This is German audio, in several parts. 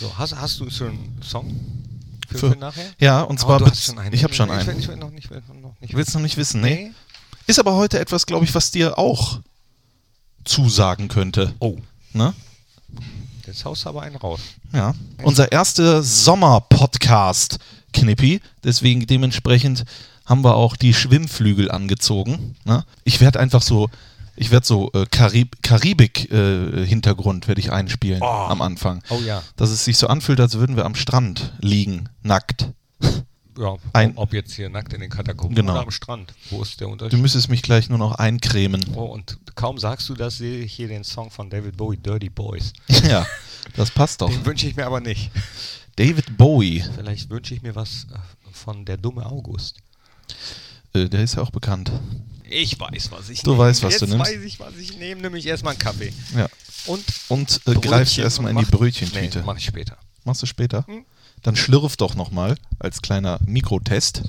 So, hast, hast du schon einen Song für, Für- für nachher? Ja, und Oh, zwar schon einen. ich habe schon Ich einen. will, ich will noch nicht, will noch nicht. Willst du noch nicht wissen, ne? Nee. Ist aber heute etwas, glaube ich, was dir auch zusagen könnte. Oh, Ne? jetzt haust du aber einen raus. Ja. Unser erster Sommer-Podcast, Knippi. Deswegen dementsprechend haben wir auch die Schwimmflügel angezogen. Ne? Ich werde einfach so, ich werde so äh, Karib Karibik-Hintergrund werde ich einspielen Oh. am Anfang. Oh ja. Dass es sich so anfühlt, als würden wir am Strand liegen, nackt. Ja, Ein- ob jetzt hier nackt in den Katakomben Genau. oder am Strand. Wo ist der Du Unterschied? müsstest mich gleich nur noch eincremen. Oh, und kaum sagst du das, sehe ich hier den Song von David Bowie, Dirty Boys. Ja, das passt doch. Den wünsche ich mir aber nicht. David Bowie, Vielleicht wünsche ich mir was äh, von Der dumme August. äh, der ist ja auch bekannt. Ich weiß, was ich Du nehme. weißt, was Jetzt du nimmst. weiß ich, was ich nehme. Nämlich erstmal einen Kaffee. Ja. Und Und äh, greifst erstmal in die Brötchentüte. Nee, mach ich später. Machst du später? Hm. Dann schlürf doch nochmal als kleiner Mikrotest.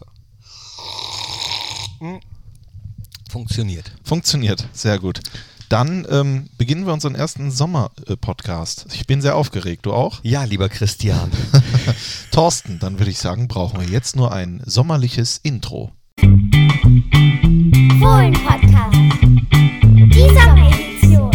Funktioniert. Funktioniert, sehr gut. Dann ähm, beginnen wir unseren ersten Sommer-Podcast. Ich bin sehr aufgeregt, du auch? Ja, lieber Christian. Thorsten, dann würde ich sagen, brauchen wir jetzt nur ein sommerliches Intro. Fohlen-Podcast. Die Sommeredition.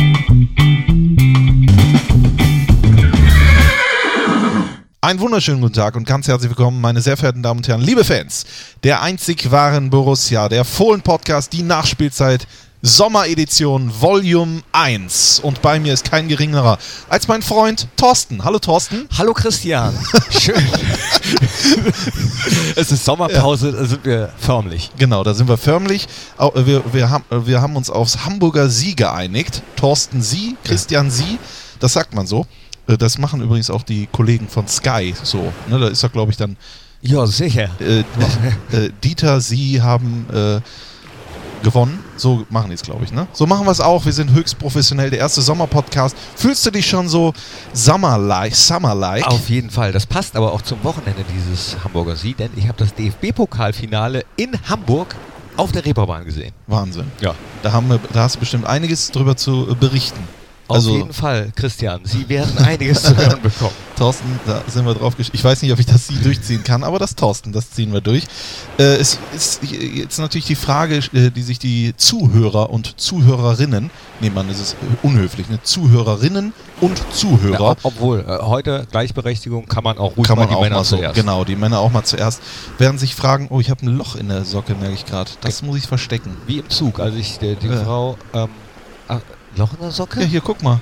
Einen wunderschönen guten Tag und ganz herzlich willkommen, meine sehr verehrten Damen und Herren, liebe Fans der einzig wahren Borussia, der Fohlen-Podcast, die Nachspielzeit Sommeredition Volume 1. Und bei mir ist kein geringerer als mein Freund Thorsten. Hallo Thorsten. Hallo Christian. Schön. es ist Sommerpause, da sind wir förmlich. Genau, da sind wir förmlich. Äh, Wir, wir, haben, äh, wir haben uns aufs Hamburger Sie geeinigt. Thorsten Sie, Christian Sie, das sagt man so. Äh, Das machen übrigens auch die Kollegen von Sky so. Ne, da ist doch, glaube ich, dann Ja, sicher. äh, äh, Dieter, Sie haben äh, gewonnen. So machen die es, glaube ich. Ne? So machen wir es auch. Wir sind höchst professionell. Der erste Sommerpodcast. Fühlst du dich schon so Summer-like? Summer-like? Auf jeden Fall. Das passt aber auch zum Wochenende dieses Hamburger Sieg, denn ich habe das DFB-Pokalfinale in Hamburg auf der Reeperbahn gesehen. Wahnsinn. Ja. Da, haben wir, da hast du bestimmt einiges drüber zu berichten. Auf Also- jeden Fall, Christian. Sie werden einiges zu hören bekommen. Thorsten, da sind wir drauf Ich weiß nicht, ob ich das Sie durchziehen kann, aber das Thorsten, das ziehen wir durch. Äh, es ist jetzt natürlich die Frage, äh, die sich die Zuhörer und Zuhörerinnen, nee, man, das ist äh, unhöflich, ne? Zuhörerinnen und Zuhörer. Ja, ob, obwohl, äh, heute Gleichberechtigung kann man auch ruhig kann man auch Männer mal so, zuerst. genau, die Männer auch mal zuerst, werden sich fragen, oh, ich habe ein Loch in der Socke, merke ich gerade. Das muss ich verstecken. Wie im Zug, als ich die, die Ja. Frau... Ähm, Loch in der Socke? Ja, hier, guck mal.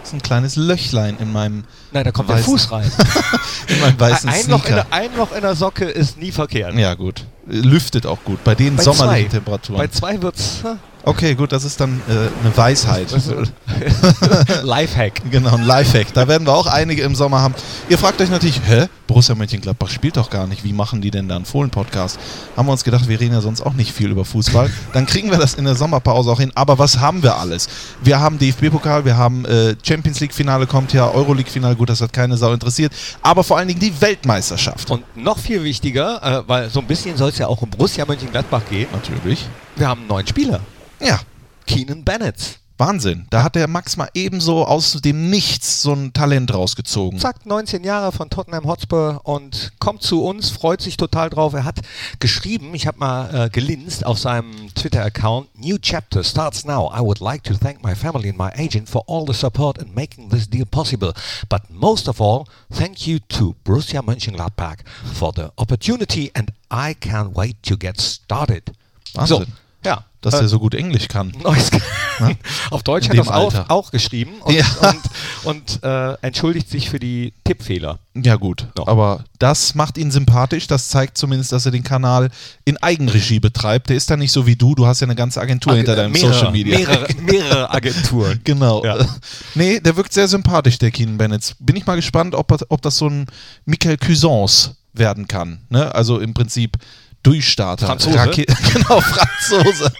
Das ist ein kleines Löchlein in meinem, Nein, da kommt der Weißen- Fuß rein. in meinem weißen ein, Loch in Sneaker. der, ein Loch in der Socke ist nie verkehrt. Ja, gut. Lüftet auch gut. Bei den Bei sommerlichen zwei. Temperaturen. Bei zwei wird's hm, Okay, gut, das ist dann äh, eine Weisheit. Lifehack. genau, ein Lifehack. Da werden wir auch einige im Sommer haben. Ihr fragt euch natürlich, hä? Borussia Mönchengladbach spielt doch gar nicht. Wie machen die denn da einen Fohlen-Podcast? Haben wir uns gedacht, wir reden ja sonst auch nicht viel über Fußball. Dann kriegen wir das in der Sommerpause auch hin. Aber was haben wir alles? Wir haben DFB-Pokal, wir haben äh, Champions League-Finale kommt ja, Euroleague-Finale, gut, das hat keine Sau interessiert. Aber vor allen Dingen die Weltmeisterschaft. Und noch viel wichtiger, äh, weil so ein bisschen soll es ja auch um Borussia Mönchengladbach gehen. Natürlich. Wir haben einen neuen Spieler. Ja, Keenan Bennett. Wahnsinn. Da hat der Max mal ebenso aus dem Nichts so ein Talent rausgezogen. Zack, 19 Jahre von Tottenham Hotspur und kommt zu uns, freut sich total drauf. Er hat geschrieben, ich habe mal äh, gelinst auf seinem Twitter-Account, New chapter starts now. I would like to thank my family and my agent for all the support in making this deal possible. But most of all, thank you to Borussia Mönchengladbach for the opportunity and I can't wait to get started. Wahnsinn. So, ja. Dass äh, er so gut Englisch kann. Neues Auf Deutsch hat er auch, auch geschrieben und, Ja. und, und äh, entschuldigt sich für die Tippfehler. Ja, gut. Doch. Aber das macht ihn sympathisch. Das zeigt zumindest, dass er den Kanal in Eigenregie betreibt. Der ist da nicht so wie du. Du hast ja eine ganze Agentur hinter deinem mehrere, Social Media. Mehrere, mehrere Agenturen. Genau. Ja. Nee, der wirkt sehr sympathisch, der Keenan Bennett. Bin ich mal gespannt, ob, ob das so ein Michael Cuisance werden kann. Ne? Also im Prinzip Durchstarter. Franzose? Rake- genau, Franzose.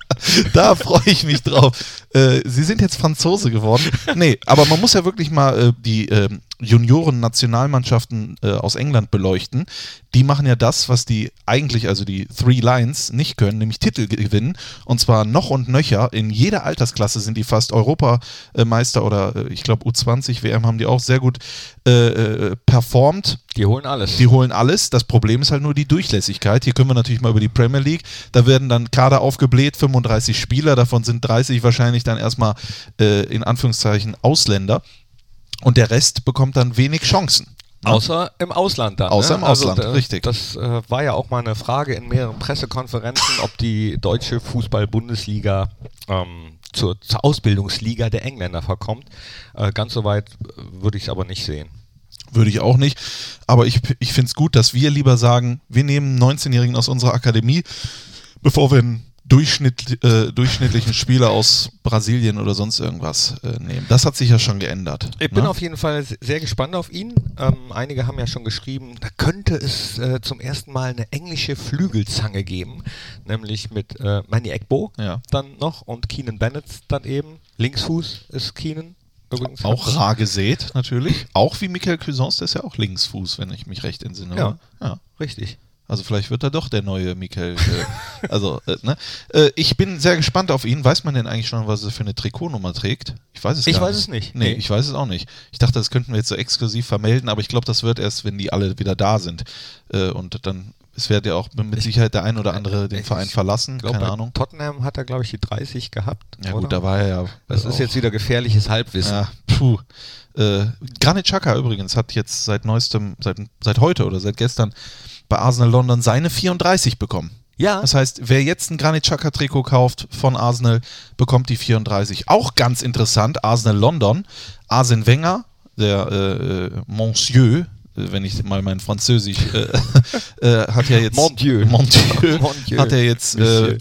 da freue ich mich drauf. Äh, Sie sind jetzt Franzose geworden. Nee, aber man muss ja wirklich mal äh, die ähm, Junioren-Nationalmannschaften äh, aus England beleuchten. Die machen ja das, was die eigentlich, also die Three Lions, nicht können, nämlich Titel gewinnen. Und zwar noch und nöcher. In jeder Altersklasse sind die fast Europameister oder äh, ich glaube U20 WM haben die auch sehr gut äh, äh, performt. Die holen alles. Die holen alles. Das Problem ist halt nur die Durchlässigkeit. Hier können wir natürlich mal über die Premier League. Da werden dann Kader aufgebläht, 35 Spieler, davon sind 30 wahrscheinlich dann erstmal äh, in Anführungszeichen Ausländer. Und der Rest bekommt dann wenig Chancen. Außer im Ausland dann. Außer ne? im Ausland, da- richtig. Das äh, war ja auch mal eine Frage in mehreren Pressekonferenzen, ob die deutsche Fußball-Bundesliga ähm, zur, zur Ausbildungsliga der Engländer verkommt. Äh, ganz so weit äh, würde ich es aber nicht sehen. Würde ich auch nicht. Aber ich, ich finde es gut, dass wir lieber sagen, wir nehmen einen 19-Jährigen aus unserer Akademie, bevor wir einen Durchschnitt, äh, durchschnittlichen Spieler aus Brasilien oder sonst irgendwas äh, nehmen. Das hat sich ja schon geändert. Ich bin ne? auf jeden Fall se- sehr gespannt auf ihn. Ähm, einige haben ja schon geschrieben, da könnte es äh, zum ersten Mal eine englische Flügelzange geben, nämlich mit äh, Manny Egbo Ja. dann noch und Keenan Bennett dann eben. Linksfuß ist Keenan übrigens. Auch rar gesät, natürlich. Auch wie Michael Cuisance, der ist ja auch Linksfuß, wenn ich mich recht entsinne. Ja. ja. Richtig. Also vielleicht wird er doch der neue Michael. Äh, also, äh, ne? Äh, ich bin sehr gespannt auf ihn. Weiß man denn eigentlich schon, was er für eine Trikotnummer trägt? Ich weiß es Ich gar weiß nicht. es nicht. Nee, Nee. ich weiß es auch nicht. Ich dachte, das könnten wir jetzt so exklusiv vermelden, aber ich glaube, das wird erst, wenn die alle wieder da sind. Äh, und dann, es wird ja auch mit Sicherheit der ein oder andere den Ich Verein verlassen. Ich glaube, Keine Ahnung. Tottenham hat er, glaube ich, die 30 gehabt. Ja oder? gut, da war er ja. Das äh, ist jetzt wieder gefährliches Halbwissen. Ja, puh. Äh, Granit Xhaka übrigens hat jetzt seit neuestem, seit, seit heute oder seit gestern bei Arsenal London seine 34 bekommen. Ja. Das heißt, wer jetzt ein Granit Xhaka Trikot kauft von Arsenal, bekommt die 34. Auch ganz interessant, Arsenal London, Arsene Wenger, der äh, äh, Monsieur, äh, wenn ich mal mein Französisch äh, äh, hat ja jetzt Mon Dieu. Mon Dieu, Mon Dieu. hat er jetzt äh, äh,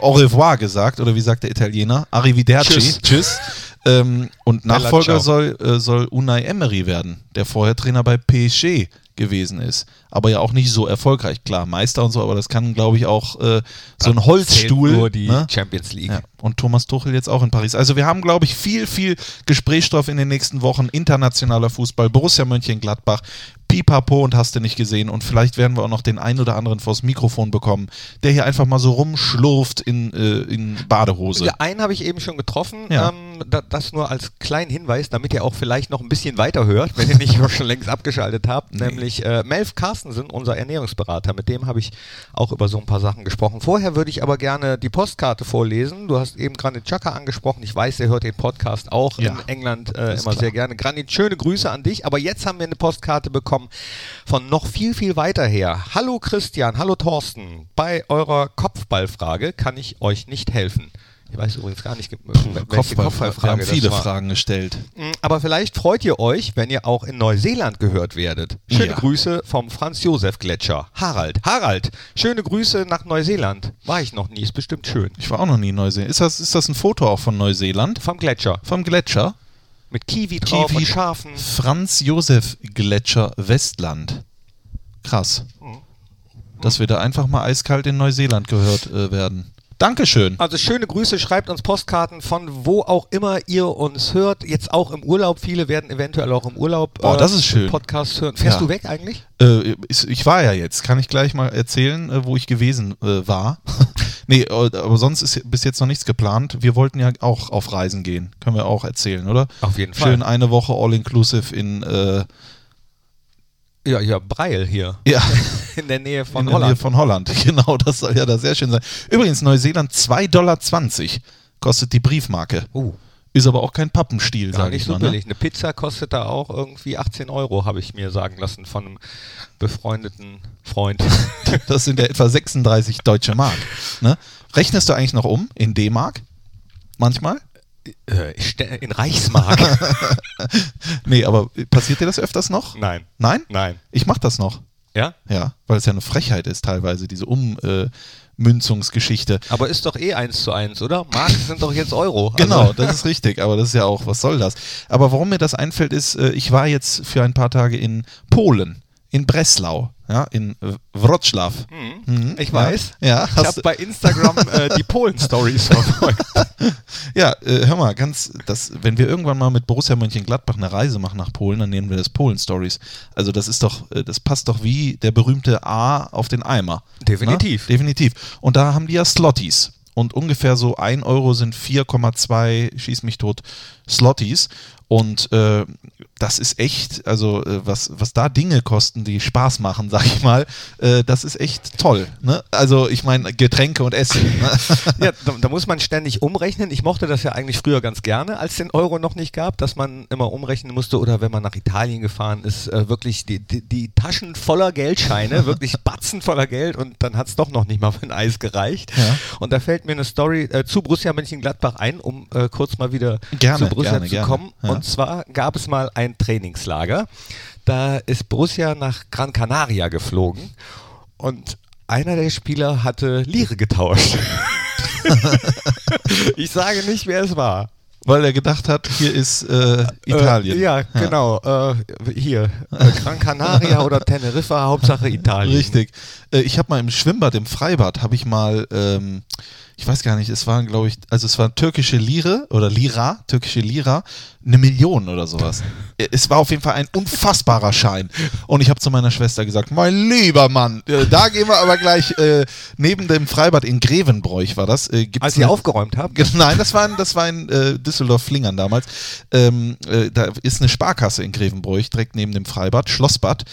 au revoir gesagt oder wie sagt der Italiener? Arrivederci. Tschüss. Tschüss. Ähm, und Nachfolger soll, soll Unai Emery werden, der vorher Trainer bei PSG gewesen ist. Aber ja auch nicht so erfolgreich. Klar, Meister und so, aber das kann, glaube ich, auch äh, so ein Holzstuhl. Nur die ne? Champions League. Ja. Und Thomas Tuchel jetzt auch in Paris. Also wir haben, glaube ich, viel, viel Gesprächsstoff in den nächsten Wochen. Internationaler Fußball, Borussia Mönchengladbach, Pipapo und hast du nicht gesehen. Und vielleicht werden wir auch noch den einen oder anderen vors Mikrofon bekommen, der hier einfach mal so rumschlurft in, äh, in Badehose. Ja, einen habe ich eben schon getroffen. Ja. Ähm, da, das nur als kleinen Hinweis, damit ihr auch vielleicht noch ein bisschen weiter hört, wenn ihr nicht schon längst abgeschaltet habt. Nämlich äh, Melf Carstensen, unser Ernährungsberater. Mit dem habe ich auch über so ein paar Sachen gesprochen. Vorher würde ich aber gerne die Postkarte vorlesen. Du hast eben Granit Xhaka angesprochen. Ich weiß, er hört den Podcast auch Ja, in England äh, immer klar. sehr gerne. Granit, schöne Grüße an dich. Aber jetzt haben wir eine Postkarte bekommen von noch viel, viel weiter her. Hallo Christian, hallo Thorsten. Bei eurer Kopfballfrage kann ich euch nicht helfen. Ich weiß übrigens gar nicht, welche Kopfball, Kopfballfrage wir haben viele. Fragen gestellt. Mm, Aber vielleicht freut ihr euch, wenn ihr auch in Neuseeland gehört werdet. Schöne Ja. Grüße vom Franz-Josef-Gletscher. Harald. Harald, schöne Grüße nach Neuseeland. War ich noch nie, ist bestimmt schön. Ich war auch noch nie in Neuseeland. Ist das, ist das ein Foto auch von Neuseeland? Vom Gletscher. Vom Gletscher? Mit Kiwi drauf Kiwi. und Schafen. Franz Josef Gletscher Westland. Krass. Dass wir da einfach mal eiskalt in Neuseeland gehört äh, werden. Dankeschön. Also schöne Grüße, schreibt uns Postkarten von wo auch immer ihr uns hört. Jetzt auch im Urlaub. Viele werden eventuell auch im Urlaub Boah, das ist schön. Podcast hören. Fährst Ja. du weg eigentlich? Äh, ich war ja jetzt. Kann ich gleich mal erzählen, äh, wo ich gewesen äh, war? nee, äh, aber sonst ist bis jetzt noch nichts geplant. Wir wollten ja auch auf Reisen gehen. Können wir auch erzählen, oder? Auf jeden Fall. Schön eine Woche all-inclusive in, äh, Ja, ja, Breil hier. ja, In der Nähe von in der Nähe Holland. von Holland. Genau, das soll ja da sehr schön sein. Übrigens, Neuseeland 2,20 Dollar kostet die Briefmarke. Uh, Ist aber auch kein Pappenstiel, sage ich so mal. Ne? billig. Eine Pizza kostet da auch irgendwie 18 Euro, habe ich mir sagen lassen von einem befreundeten Freund. Das sind ja etwa 36 deutsche Mark. Ne? Rechnest du eigentlich noch um in D-Mark? Manchmal? Äh, in Reichsmark. Nee, aber passiert dir das öfters noch? Nein. Nein? Nein. Ich mach das noch. Ja? Ja, weil es ja eine Frechheit ist teilweise, diese Ummünzungsgeschichte. Aber ist doch eh eins zu eins, oder? Mark sind doch jetzt Euro. Genau, Also, das ist richtig, aber das ist ja auch, was soll das? Aber warum mir das einfällt, ist, äh, ich war jetzt für ein paar Tage in Polen, in Breslau. ja, in Wroclaw. Mhm, Ich ja. weiß. Ja, Ich habe bei Instagram äh, die Polen-Stories verfolgt. ja äh, hör mal, ganz, das, wenn wir irgendwann mal mit Borussia Mönchengladbach eine Reise machen nach Polen, dann nennen wir das Polen-Stories. Also das ist doch, äh, das passt doch wie der berühmte A auf den Eimer. Definitiv. Na? Definitiv. Und da haben die ja Slotties. Und ungefähr so 1 Euro sind 4,2, schieß mich tot, Slotties. Und äh, das ist echt, also äh, was, was da Dinge kosten, die Spaß machen, sag ich mal, äh, das ist echt toll. Ne? Also ich meine Getränke und Essen. Ne? Ja, da, da muss man ständig umrechnen. Ich mochte das ja eigentlich früher ganz gerne, als es den Euro noch nicht gab, dass man immer umrechnen musste oder wenn man nach Italien gefahren ist, äh, wirklich die, die, die Taschen voller Geldscheine, wirklich Batzen voller Geld und dann hat es doch noch nicht mal für ein Eis gereicht. Ja. Und da fällt mir eine Story äh, zu Borussia Mönchengladbach ein, um äh, kurz mal wieder Gerne, zu Borussia gerne, zu gerne. kommen. Ja. Und zwar gab es mal ein Trainingslager. Da ist Borussia nach Gran Canaria geflogen und einer der Spieler hatte Lire getauscht. ich sage nicht, wer es war. Weil er gedacht hat, hier ist äh, Italien. Äh, ja, genau. Äh, hier. Äh, Gran Canaria oder Teneriffa, Hauptsache Italien. Richtig. Äh, ich habe mal im Schwimmbad, im Freibad, habe ich mal, ähm, ich weiß gar nicht, es waren, glaube ich, also es waren türkische Lire oder Lira, türkische Lira, eine Million oder sowas. Es war auf jeden Fall ein unfassbarer Schein. Und ich habe zu meiner Schwester gesagt, mein lieber Mann, äh, da gehen wir aber gleich äh, neben dem Freibad in Grevenbroich war das. Äh, Als ihr aufgeräumt habt. Nein, das war in, das war in äh, Düsseldorf-Flingern damals. Ähm, äh, da ist eine Sparkasse in Grevenbroich, direkt neben dem Freibad, Schlossbad.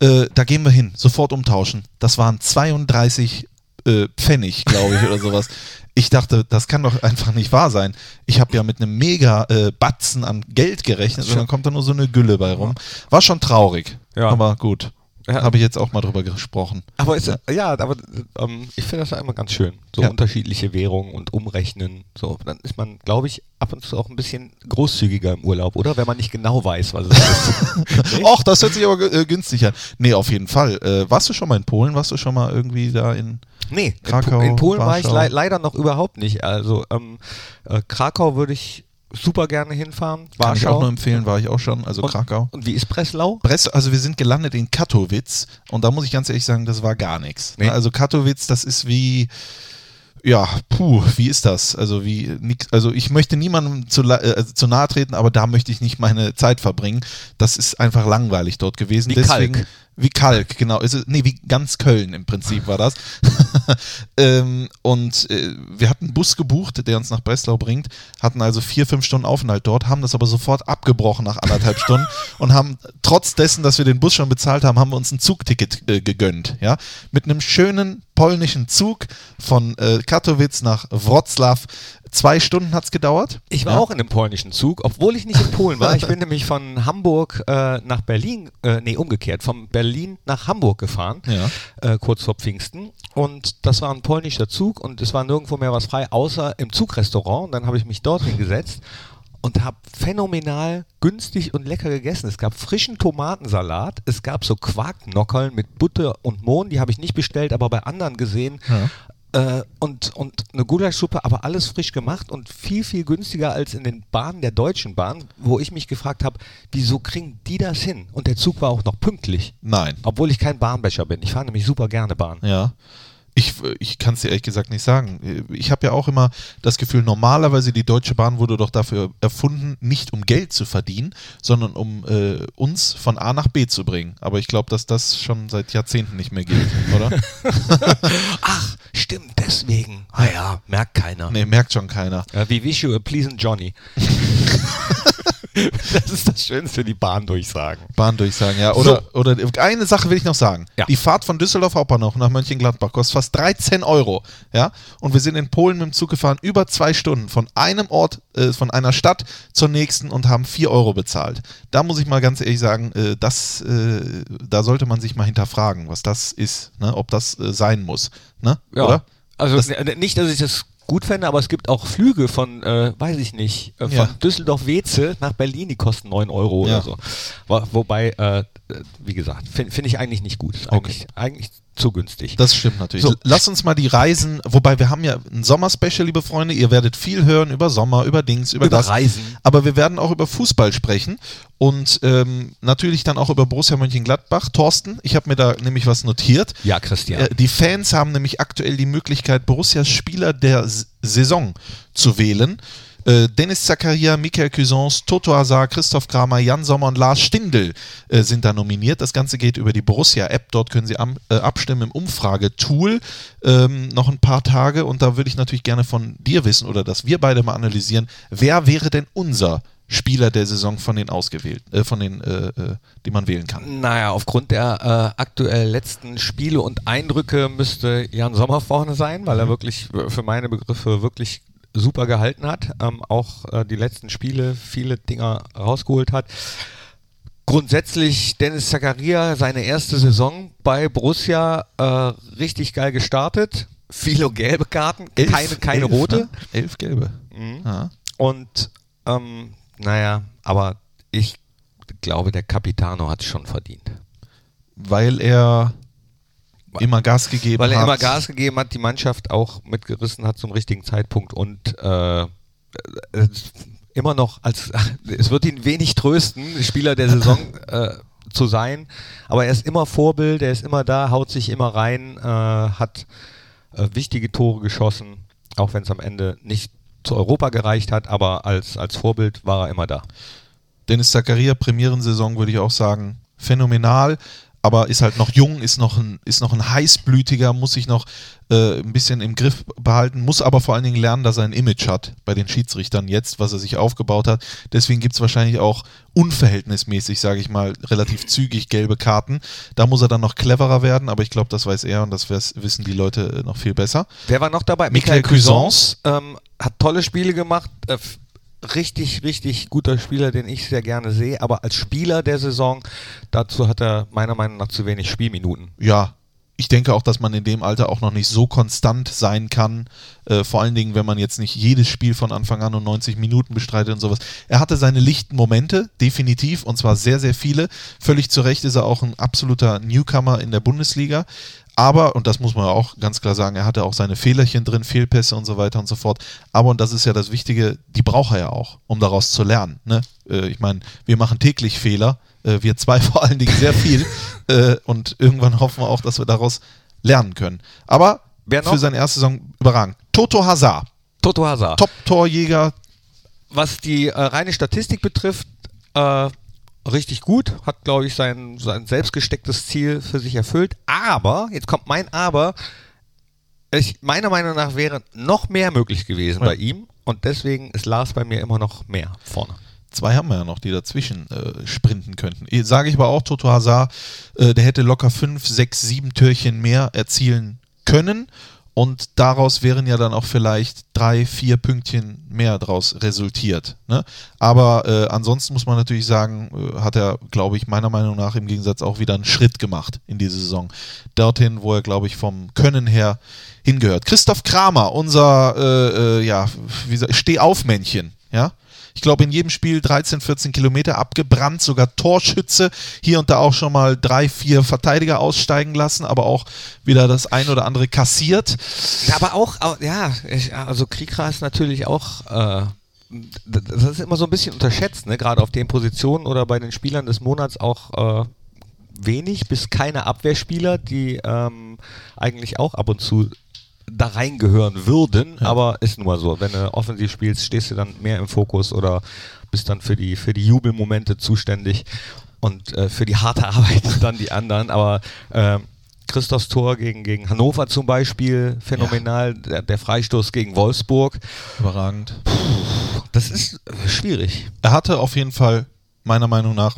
Da gehen wir hin, sofort umtauschen. Das waren 32 äh, Pfennig, glaube ich, oder sowas. Ich dachte, das kann doch einfach nicht wahr sein. Ich habe ja mit einem mega äh, Batzen an Geld gerechnet und dann kommt da nur so eine Gülle bei rum. War schon traurig, Ja. aber gut. Ja. Habe ich jetzt auch mal drüber gesprochen. Aber ist, ja, aber ähm, ich finde das ja immer ganz schön. So Ja. unterschiedliche Währungen und umrechnen. So, dann ist man, glaube ich, ab und zu auch ein bisschen großzügiger im Urlaub, oder? Wenn man nicht genau weiß, was es ist. Och, das hört sich aber äh, günstig an. Nee, auf jeden Fall. Äh, warst du schon mal in Polen? Warst du schon mal irgendwie da in. Nee, Krakau, in, Po- in Polen war ich Warschau. lei leider noch überhaupt nicht. Also ähm, äh, Krakau würde ich super gerne hinfahren. Kann ich Warschau. auch nur empfehlen, war ich auch schon, also und, Krakau. Und wie ist Breslau? Brest, also wir sind gelandet in Katowice und da muss ich ganz ehrlich sagen, das war gar nichts. Nee. Also Katowice, das ist wie, ja, puh, wie ist das? Also wie, nix, also ich möchte niemandem zu, äh, also zu nahe treten, aber da möchte ich nicht meine Zeit verbringen. Das ist einfach langweilig dort gewesen. Wie Deswegen, Kalk. Wie Kalk, genau. Ist nee, wie ganz Köln im Prinzip war das. ähm, und äh, wir hatten einen Bus gebucht, der uns nach Breslau bringt, hatten also vier, fünf Stunden Aufenthalt dort, haben das aber sofort abgebrochen nach anderthalb Stunden und haben trotz dessen, dass wir den Bus schon bezahlt haben, haben wir uns ein Zugticket äh, gegönnt. Ja? Mit einem schönen polnischen Zug von äh, Katowice nach Wroclaw. Zwei Stunden hat es gedauert. Ich war ja? auch in einem polnischen Zug, obwohl ich nicht in Polen war. Ich bin nämlich von Hamburg äh, nach Berlin, äh, nee, umgekehrt, von Berlin nach Hamburg gefahren, Ja. äh, kurz vor Pfingsten. Und das war ein polnischer Zug und es war nirgendwo mehr was frei, außer im Zugrestaurant. Und dann habe ich mich dort hingesetzt und habe phänomenal günstig und lecker gegessen. Es gab frischen Tomatensalat, es gab so Quarknockerln mit Butter und Mohn, die habe ich nicht bestellt, aber bei anderen gesehen. Äh, und, und eine Gulaschsuppe, aber alles frisch gemacht und viel, viel günstiger als in den Bahnen der Deutschen Bahn, wo ich mich gefragt habe, wieso kriegen die das hin? Und der Zug war auch noch pünktlich. Nein. Obwohl ich kein Bahnbecher bin. Ich fahre nämlich super gerne Bahn. Ja. Ich, ich kann es dir ehrlich gesagt nicht sagen. Ich habe ja auch immer das Gefühl, normalerweise die Deutsche Bahn wurde doch dafür erfunden, nicht um Geld zu verdienen, sondern um äh, uns von A nach B zu bringen. Aber ich glaube, dass das schon seit Jahrzehnten nicht mehr gilt, oder? Ach, stimmt, deswegen. Ah ja, merkt keiner. nee, merkt schon keiner. Ja, we wish you a pleasant Johnny. das ist das Schönste, die Bahndurchsagen. Bahndurchsagen, ja. Oder, oder eine Sache will ich noch sagen. Ja. Die Fahrt von Düsseldorf Hauptbahnhof nach Mönchengladbach kostet fast 13 Euro. Ja? Und wir sind in Polen mit dem Zug gefahren, über zwei Stunden von einem Ort, äh, von einer Stadt zur nächsten und haben 4 Euro bezahlt. Da muss ich mal ganz ehrlich sagen, äh, das, äh, da sollte man sich mal hinterfragen, was das ist, ne? ob das äh, sein muss. Ne? Ja. Oder? Also Das- nicht, dass ich das gut fände, aber es gibt auch Flüge von, äh, weiß ich nicht, äh, von Ja. Düsseldorf-Weze nach Berlin, die kosten 9 Euro Ja. oder so. Wo, wobei, äh, wie gesagt, finde find ich eigentlich nicht gut. Eigentlich, eigentlich zu günstig. Das stimmt natürlich. So. Lass uns mal die Reisen, wobei wir haben ja ein Sommerspecial, liebe Freunde. Ihr werdet viel hören über Sommer, über Dings, über, Über das. Reisen. Aber wir werden auch über Fußball sprechen und ähm, natürlich dann auch über Borussia Mönchengladbach. Thorsten, ich habe mir da nämlich was notiert. ja, Christian. Äh, die Fans haben nämlich aktuell die Möglichkeit, Borussias Spieler der S Saison zu wählen. Äh, Dennis Zakaria, Michael Cuisance, Toto Hazard, Christoph Kramer, Jan Sommer und Lars Stindl äh, sind da nominiert. Das Ganze geht über die Borussia-App. Dort können Sie am, äh, abstimmen im Umfragetool. Ähm, noch ein paar Tage und da würde ich natürlich gerne von dir wissen oder dass wir beide mal analysieren, wer wäre denn unser Spieler der Saison von den ausgewählten, äh, von den, äh, äh, die man wählen kann? Naja, aufgrund der äh, aktuell letzten Spiele und Eindrücke müsste Jan Sommer vorne sein, weil er wirklich äh, für meine Begriffe wirklich super gehalten hat. Ähm, auch äh, die letzten Spiele viele Dinger rausgeholt hat. Grundsätzlich Dennis Zakaria, seine erste Saison bei Borussia, äh, richtig geil gestartet. Viele gelbe Karten, keine, keine elf, rote. Ne? Elf gelbe. Ja. Und ähm, naja, aber ich glaube, der Capitano hat es schon verdient. Weil er immer Gas gegeben Weil er hat. immer Gas gegeben hat, die Mannschaft auch mitgerissen hat zum richtigen Zeitpunkt und äh, äh, immer noch als es wird ihn wenig trösten, Spieler der Saison äh, zu sein, aber er ist immer Vorbild, er ist immer da, haut sich immer rein, äh, hat äh, wichtige Tore geschossen, auch wenn es am Ende nicht zu Europa gereicht hat, aber als, als Vorbild war er immer da. Dennis Zakaria, Premierensaison, würde ich auch sagen, phänomenal, aber ist halt noch jung, ist noch ein, ist noch ein heißblütiger, muss sich noch äh, ein bisschen im Griff behalten, muss aber vor allen Dingen lernen, dass er ein Image hat bei den Schiedsrichtern jetzt, was er sich aufgebaut hat. Deswegen gibt es wahrscheinlich auch unverhältnismäßig, sage ich mal, relativ zügig gelbe Karten. Da muss er dann noch cleverer werden, aber ich glaube, das weiß er und das wissen die Leute äh, noch viel besser. Wer war noch dabei? Michael Michael Cuisance ähm, hat tolle Spiele gemacht. Äh, richtig, richtig guter Spieler, den ich sehr gerne sehe. Aber als Spieler der Saison, dazu hat er meiner Meinung nach zu wenig Spielminuten. ja, ich denke auch, dass man in dem Alter auch noch nicht so konstant sein kann. Äh, vor allen Dingen, wenn man jetzt nicht jedes Spiel von Anfang an und 90 Minuten bestreitet und sowas. Er hatte seine lichten Momente, definitiv, und zwar sehr, sehr viele. Völlig zu Recht ist er auch ein absoluter Newcomer in der Bundesliga. Aber, und das muss man auch ganz klar sagen, er hatte auch seine Fehlerchen drin, Fehlpässe und so weiter und so fort. Aber, und das ist ja das Wichtige, die braucht er ja auch, um daraus zu lernen. Ne? Äh, ich meine, wir machen täglich Fehler, äh, wir zwei vor allen Dingen sehr viel. äh, und irgendwann hoffen wir auch, dass wir daraus lernen können. Aber Wer noch? für seine erste Saison überragend. Toto Hazard, Toto Hazard. Top-Torjäger, Was die äh, reine Statistik betrifft, äh, richtig gut. Hat, glaube ich, sein, sein selbstgestecktes Ziel für sich erfüllt. Aber, jetzt kommt mein Aber, ich, meiner Meinung nach wäre noch mehr möglich gewesen Ja. bei ihm. Und deswegen ist Lars bei mir immer noch mehr vorne. Zwei haben wir ja noch, die dazwischen äh, sprinten könnten. Eh, Sage ich aber auch, Toto Hazard, äh, der hätte locker fünf, sechs, sieben Türchen mehr erzielen können. Und daraus wären ja dann auch vielleicht drei, vier Pünktchen mehr daraus resultiert. Ne? Aber äh, ansonsten muss man natürlich sagen, äh, hat er, glaube ich, meiner Meinung nach im Gegensatz auch wieder einen Schritt gemacht in diese Saison. Dorthin, wo er, glaube ich, vom Können her hingehört. Christoph Kramer, unser äh, äh, ja, Stehaufmännchen, ja. Ich glaube, in jedem Spiel 13, 14 Kilometer abgebrannt, sogar Torschütze. Hier und da auch schon mal drei, vier Verteidiger aussteigen lassen, aber auch wieder das ein oder andere kassiert. Aber auch, au- ja, also Kriegra ist natürlich auch, äh, das ist immer so ein bisschen unterschätzt, ne? gerade auf den Positionen oder bei den Spielern des Monats auch äh, wenig bis keine Abwehrspieler, die ähm, eigentlich auch ab und zu da reingehören würden, aber ist nun mal so. Wenn du offensiv spielst, stehst du dann mehr im Fokus oder bist dann für die, für die Jubelmomente zuständig und äh, für die harte Arbeit dann die anderen. Aber ähm, Christophs Tor gegen, gegen Hannover zum Beispiel, phänomenal. Der, der Freistoß gegen Wolfsburg, Überragend. das ist äh, schwierig. Er hatte auf jeden Fall, meiner Meinung nach,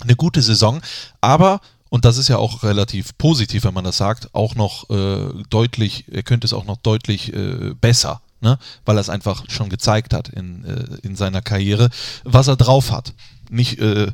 eine gute Saison, aber, und das ist ja auch relativ positiv, wenn man das sagt, auch noch äh, deutlich, er könnte es auch noch deutlich äh, besser, ne? weil er es einfach schon gezeigt hat in, äh, in seiner Karriere, was er drauf hat. Nicht äh,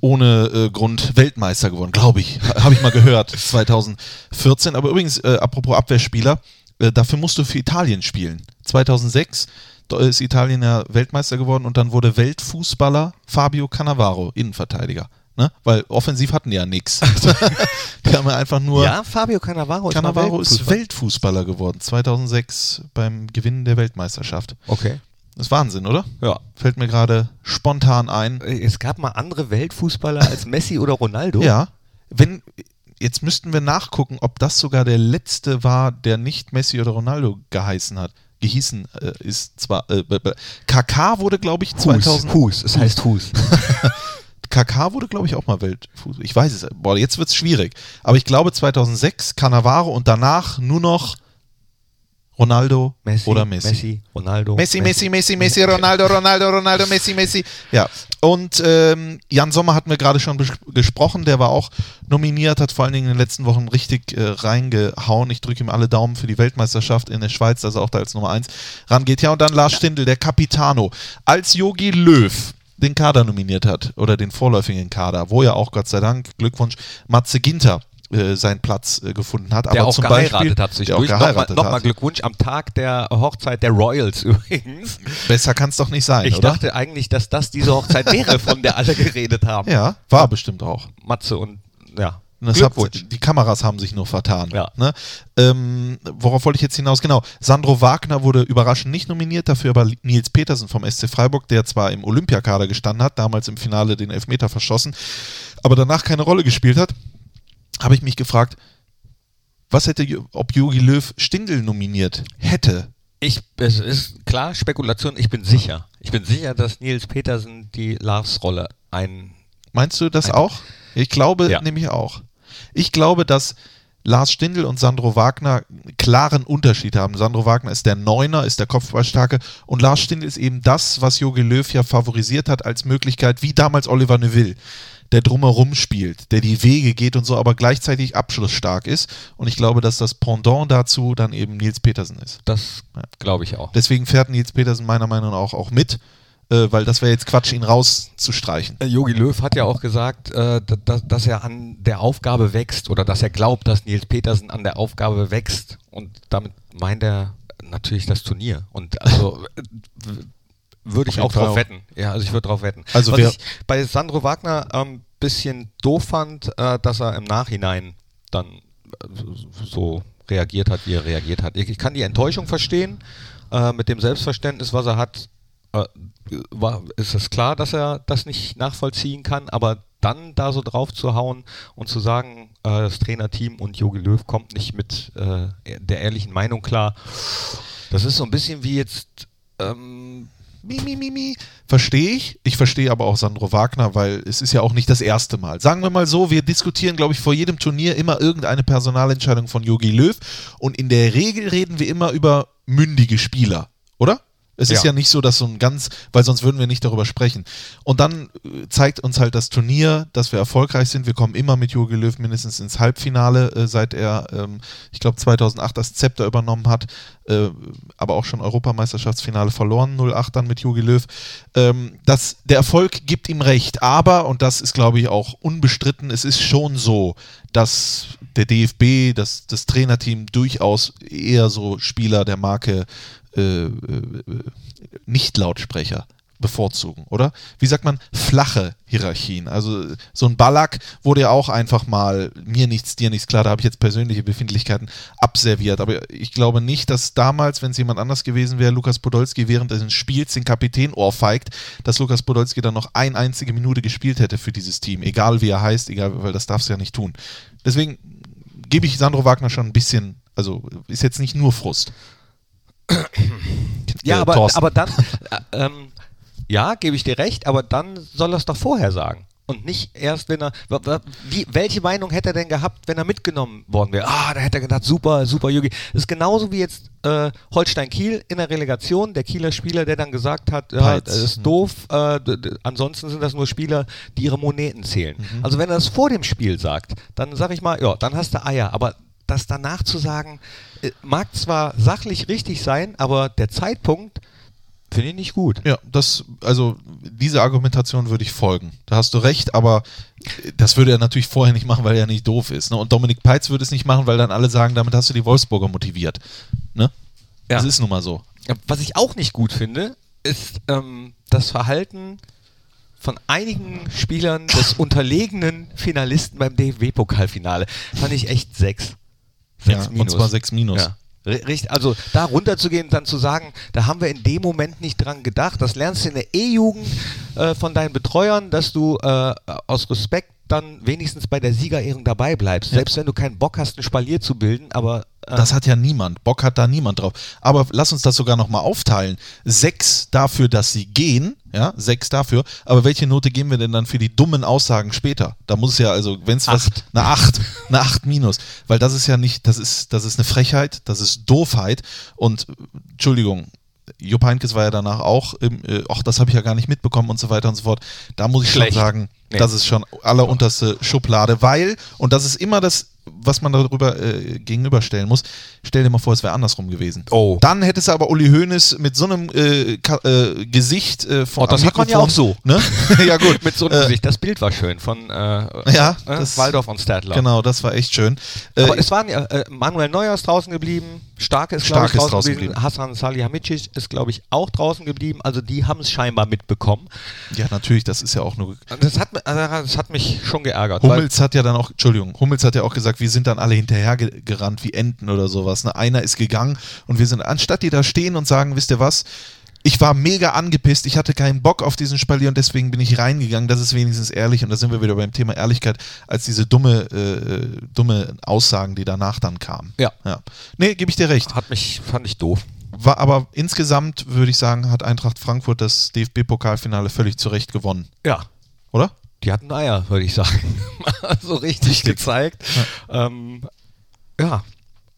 ohne äh, Grund Weltmeister geworden, glaube ich. Habe ich mal gehört, 2014. Aber übrigens, äh, apropos Abwehrspieler, äh, dafür musst du für Italien spielen. 2006 da ist Italien ja Weltmeister geworden und dann wurde Weltfußballer Fabio Cannavaro Innenverteidiger. Ne? Weil offensiv hatten die ja nichts. Die haben ja einfach nur. ja, Fabio Cannavaro ist mal Cannavaro ist Weltfußballer. Geworden, 2006 beim Gewinnen der Weltmeisterschaft. Okay. Das ist Wahnsinn, oder? Ja. Fällt mir gerade spontan ein. Es gab mal andere Weltfußballer als Messi oder Ronaldo. Ja, wenn jetzt müssten wir nachgucken, ob das sogar der letzte war, der nicht Messi oder Ronaldo geheißen hat. Gehießen äh, ist zwar äh, KK wurde glaube ich 2000 Hus, es heißt Hus. KK wurde glaube ich auch mal Weltfuß. Ich weiß es. Boah, jetzt wird's schwierig. Aber ich glaube 2006 Cannavaro und danach nur noch Ronaldo Messi, oder Messi. Messi, Ronaldo. Messi, Messi, Messi, Messi, Ronaldo, Ronaldo, Ronaldo, Messi, Messi. Ja, und ähm, Jan Sommer hatten wir gerade schon gesprochen, der war auch nominiert, hat vor allen Dingen in den letzten Wochen richtig äh, reingehauen. Ich drücke ihm alle Daumen für die Weltmeisterschaft in der Schweiz, dass er auch da als Nummer 1 rangeht. Ja, und dann Lars Stindl, der Capitano. Als Yogi Löw den Kader nominiert hat, oder den vorläufigen Kader, wo ja auch Gott sei Dank, Glückwunsch, Matze Ginter äh, seinen Platz äh, gefunden hat. Der aber auch zum geheiratet Beispiel, hat der geheiratet Nochmal noch mal. Glückwunsch am Tag der Hochzeit der Royals übrigens. Besser kann es doch nicht sein, Ich oder? dachte eigentlich, dass das diese Hochzeit wäre, von der alle geredet haben. Ja, war bestimmt auch. Matze und ja. Glückwunsch. Hat, die Kameras haben sich nur vertan. Ja. Ne? Ähm, worauf wollte ich jetzt hinaus? Genau. Sandro Wagner wurde überraschend nicht nominiert, dafür aber Nils Petersen vom SC Freiburg, der zwar im Olympiakader gestanden hat, damals im Finale den Elfmeter verschossen, aber danach keine Rolle gespielt hat, habe ich mich gefragt, was hätte, ob Jogi Löw Stindl nominiert hätte. Ich, es ist klar, Spekulation, ich bin sicher. Ich bin sicher, dass Nils Petersen die Lars-Rolle ein. Meinst du das Ein- auch? Ich glaube Ja. nämlich auch. Ich glaube, dass Lars Stindl und Sandro Wagner einen klaren Unterschied haben. Sandro Wagner ist der Neuner, ist der Kopfballstarke und Lars Stindl ist eben das, was Jogi Löw ja favorisiert hat als Möglichkeit, wie damals Oliver Neuville, der drumherum spielt, der die Wege geht und so, aber gleichzeitig abschlussstark ist. Und ich glaube, dass das Pendant dazu dann eben Nils Petersen ist. Das glaube ich auch. Deswegen fährt Nils Petersen meiner Meinung nach auch, auch mit, äh, weil das wäre jetzt Quatsch, ihn rauszustreichen. Jogi Löw hat ja auch gesagt, äh, da- da- dass er an der Aufgabe wächst oder dass er glaubt, dass Nils Petersen an der Aufgabe wächst. Und damit meint er natürlich das Turnier. Und also äh, würde ich auch drauf auch. wetten. Ja, also ich würde drauf wetten. Also Was ich bei Sandro Wagner ein ähm, bisschen doof fand, äh, dass er im Nachhinein dann äh, so reagiert hat, wie er reagiert hat. Ich, ich kann die Enttäuschung verstehen, äh, mit dem Selbstverständnis, was er hat, äh, war, ist es klar, dass er das nicht nachvollziehen kann, aber dann da so drauf zu hauen und zu sagen, äh, das Trainerteam und Jogi Löw kommt nicht mit äh, der ehrlichen Meinung klar, das ist so ein bisschen wie jetzt ähm, Mi, mi, mi, mi. Verstehe ich. Ich verstehe aber auch Sandro Wagner, weil es ist ja auch nicht das erste Mal. Sagen wir mal so, wir diskutieren, glaube ich, vor jedem Turnier immer irgendeine Personalentscheidung von Jogi Löw und in der Regel reden wir immer über mündige Spieler, oder? Es ist Ja. ja nicht so, dass so ein ganz, weil sonst würden wir nicht darüber sprechen. Und dann äh, zeigt uns halt das Turnier, dass wir erfolgreich sind. Wir kommen immer mit Jogi Löw mindestens ins Halbfinale, äh, seit er, ähm, ich glaube, 2008 das Zepter übernommen hat, äh, aber auch schon Europameisterschaftsfinale verloren, 08 dann mit Jogi Löw. Ähm, das, der Erfolg gibt ihm recht, aber, und das ist, glaube ich, auch unbestritten, es ist schon so, dass der DFB, dass das Trainerteam durchaus eher so Spieler der Marke äh, äh, Nicht-Lautsprecher bevorzugen, oder? Wie sagt man, flache Hierarchien. Also so ein Ballack wurde ja auch einfach mal mir nichts, dir nichts klar, da habe ich jetzt persönliche Befindlichkeiten abserviert. Aber ich glaube nicht, dass damals, wenn es jemand anders gewesen wäre, Lukas Podolski während des Spiels den Kapitän ohrfeigt, dass Lukas Podolski dann noch eine einzige Minute gespielt hätte für dieses Team. Egal wie er heißt, egal, weil das darfst du ja nicht tun. Deswegen gebe ich Sandro Wagner schon ein bisschen, also ist jetzt nicht nur Frust. Ja, aber, Thorsten. aber dann, äh, ähm, ja, gebe ich dir recht, aber dann soll er es doch vorher sagen. Und nicht erst, wenn er. Wie, welche Meinung hätte er denn gehabt, wenn er mitgenommen worden wäre? Ah, da hätte er gedacht, super, super Yugi. Das ist genauso wie jetzt äh, Holstein Kiel in der Relegation, der Kieler Spieler, der dann gesagt hat, ja, das ist Mhm. doof, äh, ansonsten sind das nur Spieler, die ihre Moneten zählen. Mhm. Also wenn er das vor dem Spiel sagt, dann sag ich mal, ja, dann hast du Eier, aber das danach zu sagen, mag zwar sachlich richtig sein, aber der Zeitpunkt finde ich nicht gut. Ja, das, also diese Argumentation würde ich folgen. Da hast du recht, aber das würde er natürlich vorher nicht machen, weil er nicht doof ist. Ne? Und Dominik Peitz würde es nicht machen, weil dann alle sagen, damit hast du die Wolfsburger motiviert. Ne? Ja. Das ist nun mal so. Was ich auch nicht gut finde, ist ähm, das Verhalten von einigen Spielern des unterlegenen Finalisten beim DFB-Pokalfinale. Fand ich echt sechs. Ja, und zwar sechs Minus. Ja. Richtig, also da runterzugehen und dann zu sagen, da haben wir in dem Moment nicht dran gedacht. Das lernst du in der E-Jugend äh, von deinen Betreuern, dass du äh, aus Respekt dann wenigstens bei der Siegerehrung dabei bleibst. Selbst wenn du keinen Bock hast, ein Spalier zu bilden, aber äh, Das hat ja niemand. Bock hat da niemand drauf. Aber lass uns das sogar nochmal aufteilen. Sechs dafür, dass sie gehen. Ja, sechs dafür. Aber welche Note geben wir denn dann für die dummen Aussagen später? Da muss es ja, also, wenn es was. Eine acht. Eine acht minus. Weil das ist ja nicht, das ist, das ist eine Frechheit, das ist Doofheit. Und, Entschuldigung, Jupp Heynckes war ja danach auch, im, äh, ach, das habe ich ja gar nicht mitbekommen und so weiter und so fort. Da muss ich Schlecht. schon sagen, Nee. das ist schon allerunterste Schublade, weil, und das ist immer das, was man darüber äh, gegenüberstellen muss, stell dir mal vor, es wäre andersrum gewesen. Oh. Dann hättest du aber Uli Hoeneß mit so einem äh, äh, Gesicht äh, von Oh, das hat man ja auch so. Ne? ja, gut. mit so einem Äh, Gesicht. Das Bild war schön von äh, Ja, äh, das- Waldorf und Stadler. Genau, das war echt schön. Aber es waren ja, Manuel Neuer ist draußen geblieben, Starke ist, glaube ich, Stark ist draußen, draußen geblieben, geblieben. Hassan Salihamidzic ist, glaube ich, auch draußen geblieben. Also die haben es scheinbar mitbekommen. ja, natürlich, das ist ja auch nur. Das hat, das hat mich schon geärgert. Hummels hat ja dann auch, Entschuldigung, Hummels hat ja auch gesagt, wir sind dann alle hinterher ge gerannt wie Enten oder sowas. Ne? Einer ist gegangen und wir sind, anstatt die da stehen und sagen, wisst ihr was, ich war mega angepisst, ich hatte keinen Bock auf diesen Spalier und deswegen bin ich reingegangen. Das ist wenigstens ehrlich und da sind wir wieder beim Thema Ehrlichkeit, als diese dumme, äh, dumme Aussagen, die danach dann kamen. Ja. ja. Nee, gebe ich dir recht. Hat mich, fand ich doof. War, aber insgesamt würde ich sagen, hat Eintracht Frankfurt das DFB-Pokalfinale völlig zu Recht gewonnen, Ja. oder? Die hatten Eier, würde ich sagen. so richtig gezeigt. Ähm, ja,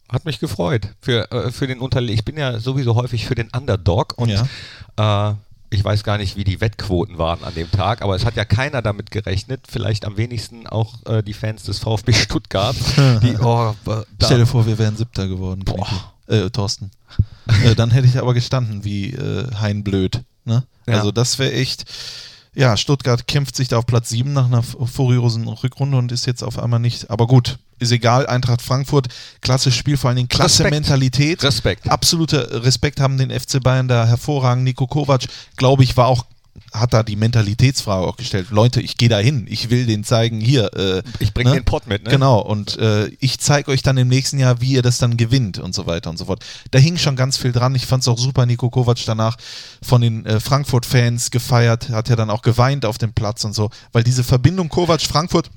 hat mich gefreut. Für, äh, für den Unterle Ich bin ja sowieso häufig für den Underdog und äh, ich weiß gar nicht, wie die Wettquoten waren an dem Tag, aber es hat ja keiner damit gerechnet. Vielleicht am wenigsten auch äh, die Fans des VfB Stuttgart. die, oh, äh, Stell dir vor, wir wären Siebter geworden, Knippi. äh, Thorsten. äh, dann hätte ich aber gestanden wie Hein Blöd. Ne? Ja. Also das wäre echt. Ja, Stuttgart kämpft sich da auf Platz 7 nach einer furiosen Rückrunde und ist jetzt auf einmal nicht. Aber gut, ist egal. Eintracht Frankfurt, klasse Spiel, vor allen Dingen klasse Respekt. Mentalität. Respekt. Absoluter Respekt haben den FC Bayern da hervorragend. Nico Kovac, glaube ich, war auch hat da die Mentalitätsfrage auch gestellt. Leute, ich gehe da hin, ich will denen zeigen, hier. Äh, Ich bring den Pott mit, ne? Genau, und äh, ich zeige euch dann im nächsten Jahr, wie ihr das dann gewinnt und so weiter und so fort. Da hing schon ganz viel dran. Ich fand es auch super, Nico Kovac danach von den äh, Frankfurt-Fans gefeiert, hat ja dann auch geweint auf dem Platz und so, weil diese Verbindung Kovac-Frankfurt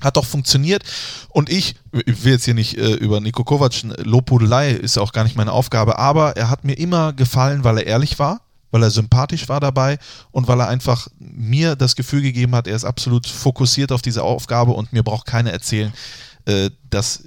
hat doch funktioniert und ich, ich will jetzt hier nicht äh, über Nico Kovac Lobhudelei, ist auch gar nicht meine Aufgabe, aber er hat mir immer gefallen, weil er ehrlich war, weil er sympathisch war dabei und weil er einfach mir das Gefühl gegeben hat, er ist absolut fokussiert auf diese Aufgabe und mir braucht keiner erzählen, äh, dass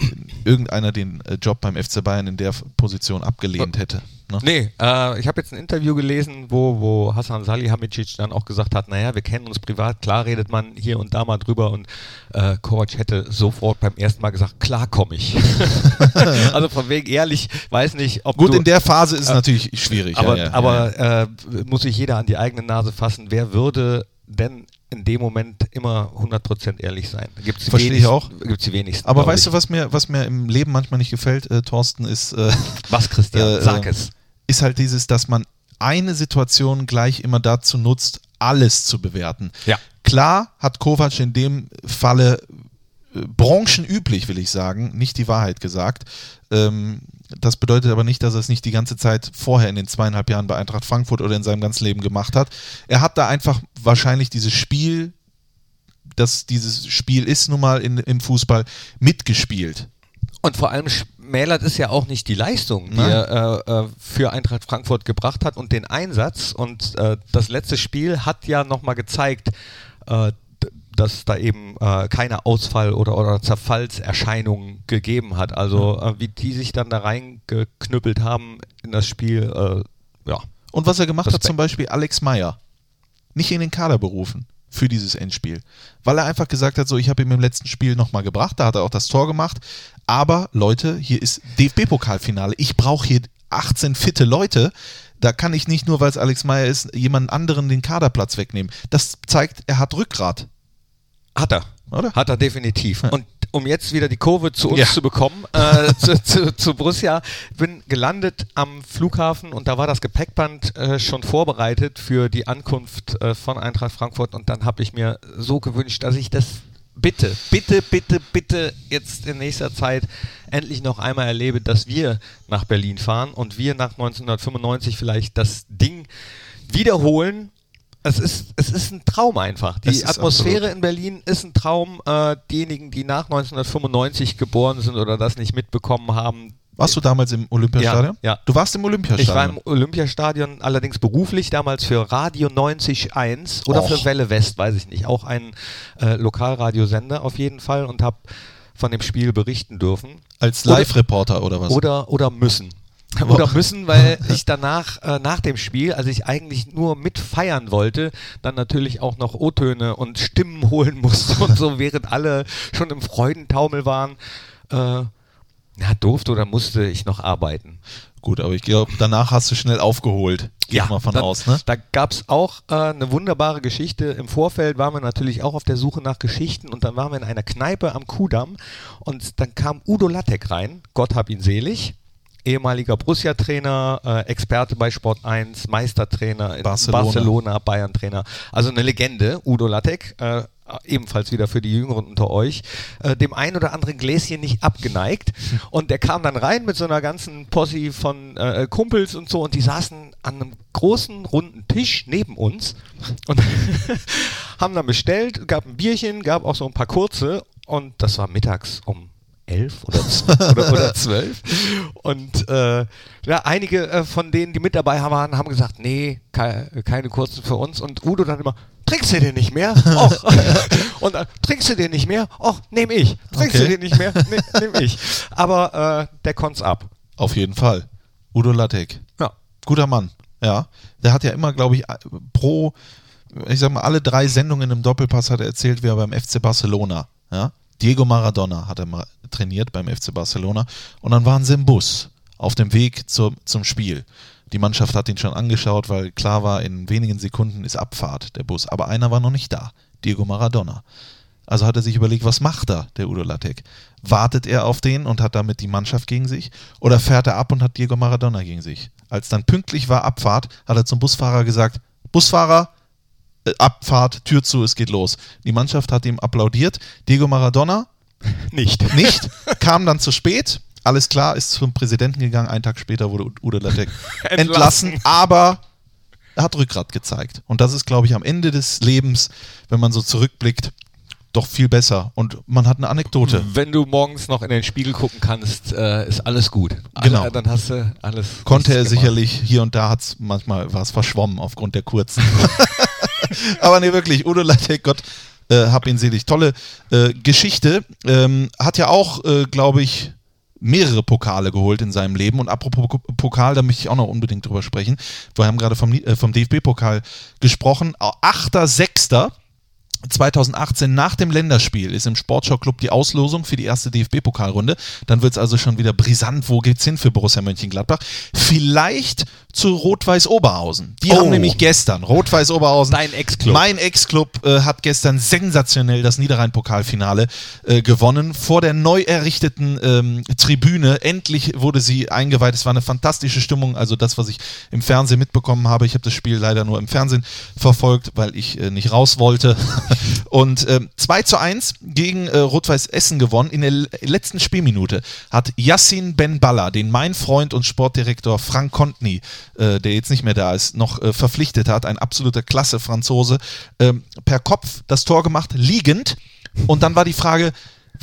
irgendeiner den äh, Job beim FC Bayern in der Position abgelehnt hätte. Ne? Nee, äh, ich habe jetzt ein Interview gelesen, wo, wo Hassan Salihamidzic dann auch gesagt hat, naja, wir kennen uns privat, klar redet man hier und da mal drüber und äh, Kovac hätte sofort beim ersten Mal gesagt, klar komme ich. also von wegen ehrlich, weiß nicht, ob Gut, du, in der Phase ist es natürlich schwierig. aber, ja, ja, aber ja. Äh, muss sich jeder an die eigene Nase fassen, wer würde denn in dem Moment immer 100% ehrlich sein? Gibt's die Verstehe ich wenigsten- auch. Gibt's die wenigsten. Aber weißt ich. du, was mir, was mir im Leben manchmal nicht gefällt, äh, Thorsten, ist, äh, Was, Christian? äh, Sag äh, es. Ist halt dieses, dass man eine Situation gleich immer dazu nutzt, alles zu bewerten. Ja. Klar hat Kovac in dem Falle äh, branchenüblich, will ich sagen, nicht die Wahrheit gesagt. Ähm, das bedeutet aber nicht, dass er es nicht die ganze Zeit vorher in den zweieinhalb Jahren bei Eintracht Frankfurt oder in seinem ganzen Leben gemacht hat. Er hat da einfach wahrscheinlich dieses Spiel, das dieses Spiel ist nun mal in, im Fußball, mitgespielt. Und vor allem schmälert es ja auch nicht die Leistung, die Nein. er äh, äh, für Eintracht Frankfurt gebracht hat und den Einsatz. Und äh, das letzte Spiel hat ja nochmal gezeigt, äh, dass da eben äh, keine Ausfall- oder, oder Zerfallserscheinungen gegeben hat. Also äh, wie die sich dann da reingeknüppelt haben in das Spiel, äh, ja. Und was er gemacht hat, Respekt. zum Beispiel Alex Meyer, nicht in den Kader berufen für dieses Endspiel. Weil er einfach gesagt hat, so, ich habe ihn im letzten Spiel nochmal gebracht, da hat er auch das Tor gemacht. Aber Leute, hier ist DFB-Pokalfinale. Ich brauche hier 18 fitte Leute. Da kann ich nicht nur, weil es Alex Meyer ist, jemand anderen den Kaderplatz wegnehmen. Das zeigt, er hat Rückgrat. Hat er. Oder? Hat er definitiv. Ja. Und um jetzt wieder die Kurve zu uns Ja. zu bekommen, äh, zu, zu, zu Borussia, bin gelandet am Flughafen und da war das Gepäckband äh, schon vorbereitet für die Ankunft äh, von Eintracht Frankfurt und dann habe ich mir so gewünscht, dass ich das bitte, bitte, bitte, bitte jetzt in nächster Zeit endlich noch einmal erlebe, dass wir nach Berlin fahren und wir nach 1995 vielleicht das Ding wiederholen. Es ist, es ist ein Traum einfach. Die Atmosphäre absolut. in Berlin ist ein Traum. Äh, diejenigen, die nach 1995 geboren sind oder das nicht mitbekommen haben, Warst du damals im Olympiastadion? Ja, ja. Du warst im Olympiastadion. ich war im Olympiastadion, allerdings beruflich damals für Radio 90.1 oder Och. für Welle West, weiß ich nicht. Auch ein äh, Lokalradiosender auf jeden Fall und habe von dem Spiel berichten dürfen. Als Oder- Live-Reporter oder was? Oder, oder müssen. Oder müssen, weil ich danach, äh, nach dem Spiel, als ich eigentlich nur mitfeiern wollte, dann natürlich auch noch O-Töne und Stimmen holen musste und so, während alle schon im Freudentaumel waren. Äh, ja, durfte oder musste ich noch arbeiten. Gut, aber ich glaube, danach hast du schnell aufgeholt. Geh ich mal von da, aus, ne? Da gab es auch äh, eine wunderbare Geschichte. Im Vorfeld waren wir natürlich auch auf der Suche nach Geschichten und dann waren wir in einer Kneipe am Kudamm und dann kam Udo Lattek rein, Gott hab ihn selig. Ehemaliger Borussia-Trainer, äh, Experte bei Sport 1, Meistertrainer in Barcelona. Barcelona, Bayern-Trainer. Also eine Legende, Udo Lattek. Äh, ebenfalls wieder für die Jüngeren unter euch, äh, dem ein oder anderen Gläschen nicht abgeneigt. Und der kam dann rein mit so einer ganzen Posse von äh, Kumpels und so und die saßen an einem großen runden Tisch neben uns und haben dann bestellt, gab ein Bierchen, gab auch so ein paar kurze und das war mittags um elf oder, oder, oder zwölf. Und äh, ja, einige äh, von denen, die mit dabei waren, haben gesagt, nee, kei keine kurzen für uns. Und Udo dann immer, trinkst du den nicht mehr? Och. Und äh, trinkst du den nicht mehr? Och, nehm ich. Trinkst Okay. du den nicht mehr? Ne, nehm ich. Aber äh, der konnt's ab. Auf jeden Fall. Udo Lattek. Ja. Guter Mann. Ja. Der hat ja immer, glaube ich, pro, ich sag mal, alle drei Sendungen im Doppelpass hat er erzählt, wie er beim FC Barcelona, ja. Diego Maradona hat er mal trainiert beim FC Barcelona. Und dann waren sie im Bus auf dem Weg zur, zum Spiel. Die Mannschaft hat ihn schon angeschaut, weil klar war, in wenigen Sekunden ist Abfahrt der Bus. Aber einer war noch nicht da. Diego Maradona. Also hat er sich überlegt, was macht er, der Udo Lattek? Wartet er auf den und hat damit die Mannschaft gegen sich? Oder fährt er ab und hat Diego Maradona gegen sich? Als dann pünktlich war Abfahrt, hat er zum Busfahrer gesagt, Busfahrer, Abfahrt, Tür zu, es geht los. Die Mannschaft hat ihm applaudiert. Diego Maradona Nicht. nicht, kam dann zu spät. Alles klar, ist zum Präsidenten gegangen. Einen Tag später wurde Udo Lattek entlassen, aber er hat Rückgrat gezeigt. Und das ist, glaube ich, am Ende des Lebens, wenn man so zurückblickt, doch viel besser. Und man hat eine Anekdote. Wenn du morgens noch in den Spiegel gucken kannst, äh, ist alles gut. Genau. dann hast du alles. Konnte er sicherlich, hier und da hat es manchmal was verschwommen aufgrund der kurzen. Aber nee, wirklich, Udo Lattek, Gott äh, hab ihn selig. Tolle äh, Geschichte. Ähm, hat ja auch, äh, glaube ich, mehrere Pokale geholt in seinem Leben. Und apropos Pokal, da möchte ich auch noch unbedingt drüber sprechen. Wir haben gerade vom, äh, vom DFB-Pokal gesprochen. 8.6. 2018 nach dem Länderspiel ist im Sportschau-Club die Auslosung für die erste DFB-Pokalrunde. Dann wird es also schon wieder brisant. Wo geht's hin für Borussia Mönchengladbach? Vielleicht zu Rot-Weiß Oberhausen. Die Oh. haben nämlich gestern Rot-Weiß Oberhausen. Dein Ex-Club. Mein Ex-Club äh, hat gestern sensationell das Niederrhein-Pokalfinale äh, gewonnen. Vor der neu errichteten ähm, Tribüne. Endlich wurde sie eingeweiht. Es war eine fantastische Stimmung. Also das, was ich im Fernsehen mitbekommen habe. Ich habe das Spiel leider nur im Fernsehen verfolgt, weil ich äh, nicht raus wollte. Und ähm, 2 zu 1 gegen äh, Rot-Weiß Essen gewonnen. In der letzten Spielminute hat Yassin Ben Balla, den mein Freund und Sportdirektor Frank Kontny, äh, der jetzt nicht mehr da ist, noch äh, verpflichtet hat, ein absoluter Klasse-Franzose, ähm, per Kopf das Tor gemacht, liegend. Und dann war die Frage,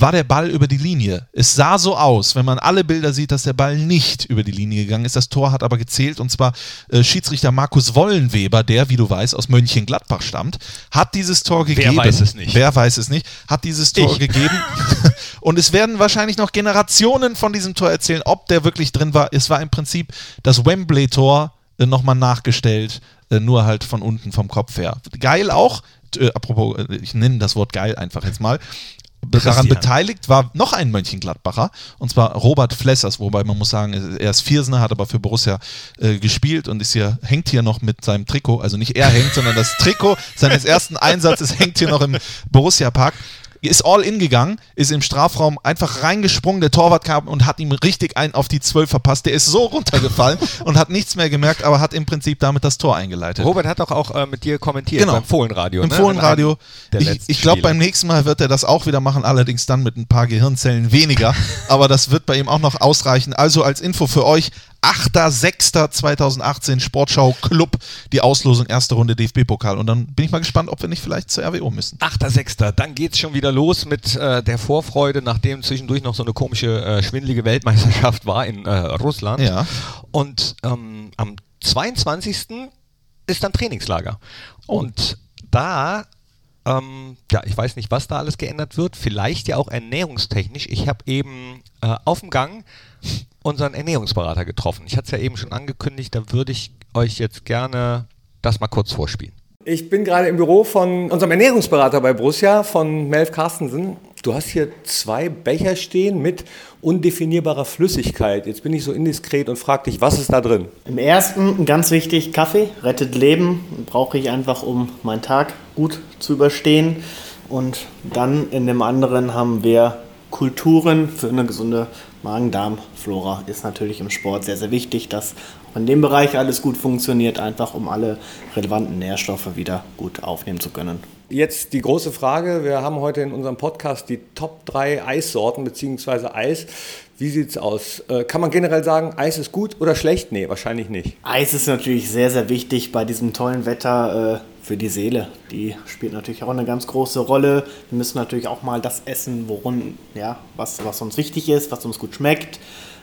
war der Ball über die Linie? Es sah so aus, wenn man alle Bilder sieht, dass der Ball nicht über die Linie gegangen ist. Das Tor hat aber gezählt und zwar äh, Schiedsrichter Markus Wollenweber, der, wie du weißt, aus Mönchengladbach stammt, hat dieses Tor gegeben. weiß es nicht? Wer weiß es nicht? Hat dieses Tor Ich. gegeben. und es werden wahrscheinlich noch Generationen von diesem Tor erzählen, ob der wirklich drin war. Es war im Prinzip das Wembley-Tor äh, nochmal nachgestellt, äh, nur halt von unten vom Kopf her. Geil auch, äh, apropos, äh, ich nenne das Wort geil einfach jetzt mal. Daran beteiligt war noch ein Mönchengladbacher, und zwar Robert Flessers, wobei man muss sagen, er ist Viersener, hat aber für Borussia äh, gespielt und ist hier, hängt hier noch mit seinem Trikot, also nicht er hängt, sondern das Trikot seines ersten Einsatzes hängt hier noch im Borussia-Park. Ist all in gegangen, ist im Strafraum einfach reingesprungen, der Torwart kam und hat ihm richtig einen auf die 12 verpasst. Der ist so runtergefallen und hat nichts mehr gemerkt, aber hat im Prinzip damit das Tor eingeleitet. Robert hat doch auch äh, mit dir kommentiert Genau. beim Fohlenradio. Im ne? Fohlenradio. Ich, ich glaube, beim nächsten Mal wird er das auch wieder machen, allerdings dann mit ein paar Gehirnzellen weniger. Aber das wird bei ihm auch noch ausreichen. Also als Info für euch: 8.6.2018 Sportschau Club, die Auslosung erste Runde DFB-Pokal. Und dann bin ich mal gespannt, ob wir nicht vielleicht zur RWO müssen. 8.6. Dann geht's schon wieder los mit äh, der Vorfreude, nachdem zwischendurch noch so eine komische, äh, schwindelige Weltmeisterschaft war in äh, Russland. Ja. Und ähm, am 22. ist dann Trainingslager. Und da, ähm, ja, ich weiß nicht, was da alles geändert wird. Vielleicht ja auch ernährungstechnisch. Ich habe eben äh, auf dem Gang unseren Ernährungsberater getroffen. Ich hatte es ja eben schon angekündigt, da würde ich euch jetzt gerne das mal kurz vorspielen. Ich bin gerade im Büro von unserem Ernährungsberater bei Borussia, von Melf Carstensen. Du hast hier zwei Becher stehen mit undefinierbarer Flüssigkeit. Jetzt bin ich so indiskret und frage dich, was ist da drin? Im ersten, ganz wichtig, Kaffee rettet Leben. Brauche ich einfach, um meinen Tag gut zu überstehen. Und dann in dem anderen haben wir Kulturen für eine gesunde Magen-Darm-Flora. Ist natürlich im Sport sehr, sehr wichtig, dass auch in dem Bereich alles gut funktioniert, einfach um alle relevanten Nährstoffe wieder gut aufnehmen zu können. Jetzt die große Frage. Wir haben heute in unserem Podcast die Top 3 Eissorten bzw. Eis. Wie sieht's aus? Äh, Kann man generell sagen, Eis ist gut oder schlecht? Nee, wahrscheinlich nicht. Eis ist natürlich sehr, sehr wichtig bei diesem tollen Wetter äh, für die Seele. Die spielt natürlich auch eine ganz große Rolle. Wir müssen natürlich auch mal das essen, worum, ja, was, was uns wichtig ist, was uns gut schmeckt.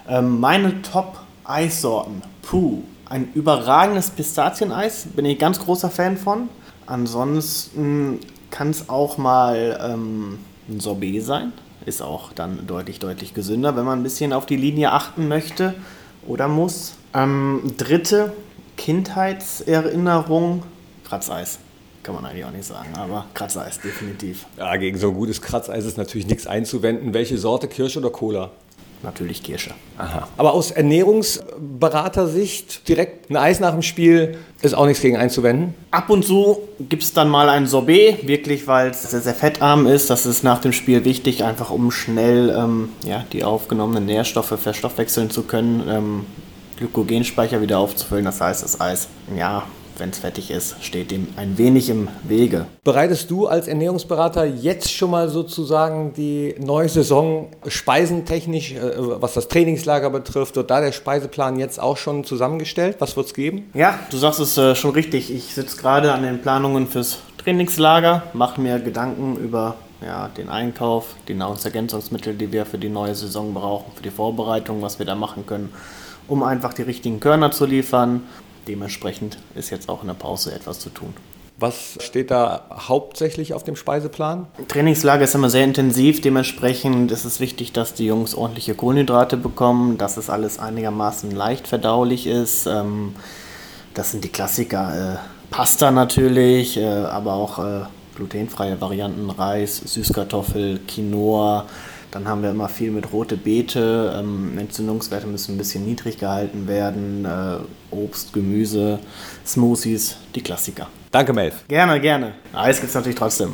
Ähm, meine Top-Eissorten. Puh, ein überragendes Pistazieneis, bin ich ganz großer Fan von. Ansonsten kann es auch mal ähm, ein Sorbet sein. Ist auch dann deutlich, deutlich gesünder, wenn man ein bisschen auf die Linie achten möchte oder muss. Ähm, dritte Kindheitserinnerung, Kratzeis. Kann man eigentlich auch nicht sagen, aber Kratzeis definitiv. Ja, gegen so ein gutes Kratzeis ist natürlich nichts einzuwenden. Welche Sorte, Kirsche oder Cola? Natürlich Kirsche. Aha. Aber aus Ernährungsberatersicht direkt ein Eis nach dem Spiel ist auch nichts gegen einzuwenden. Ab und zu gibt es dann mal ein Sorbet, wirklich, weil es sehr, sehr fettarm ist. Das ist nach dem Spiel wichtig, einfach um schnell ähm, ja, die aufgenommenen Nährstoffe verstoffwechseln zu können, ähm, Glykogenspeicher wieder aufzufüllen. Das heißt, das Eis, ja, wenn es fettig ist, steht dem ein wenig im Wege. Bereitest du als Ernährungsberater jetzt schon mal sozusagen die neue Saison speisentechnisch, äh, was das Trainingslager betrifft, wird da der Speiseplan jetzt auch schon zusammengestellt? Was wird es geben? Ja, du sagst es äh, schon richtig. Ich sitze gerade an den Planungen fürs Trainingslager, mache mir Gedanken über ja, den Einkauf, die Nahrungsergänzungsmittel, die wir für die neue Saison brauchen, für die Vorbereitung, was wir da machen können, um einfach die richtigen Körner zu liefern. Dementsprechend ist jetzt auch in der Pause etwas zu tun. Was steht da hauptsächlich auf dem Speiseplan? Trainingslager ist immer sehr intensiv, dementsprechend ist es wichtig, dass die Jungs ordentliche Kohlenhydrate bekommen, dass es alles einigermaßen leicht verdaulich ist. Ähm, das sind die Klassiker. Äh, Pasta natürlich, äh, aber auch äh, glutenfreie Varianten, Reis, Süßkartoffel, Quinoa. Dann haben wir immer viel mit rote Beete. Ähm, Entzündungswerte müssen ein bisschen niedrig gehalten werden. Äh, Obst, Gemüse, Smoothies, die Klassiker. Danke, Melf. Gerne, gerne. Eis gibt es natürlich trotzdem.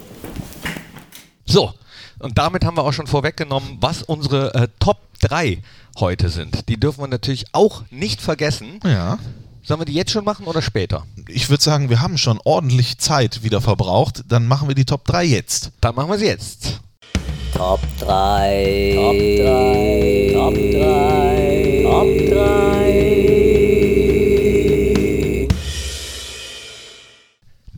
So, und damit haben wir auch schon vorweggenommen, was unsere äh, Top 3 heute sind. Die dürfen wir natürlich auch nicht vergessen. Ja. Sollen wir die jetzt schon machen oder später? Ich würde sagen, wir haben schon ordentlich Zeit wieder verbraucht. Dann machen wir die Top 3 jetzt. Dann machen wir sie jetzt. Top 3. Top 3. Top 3. Top 3.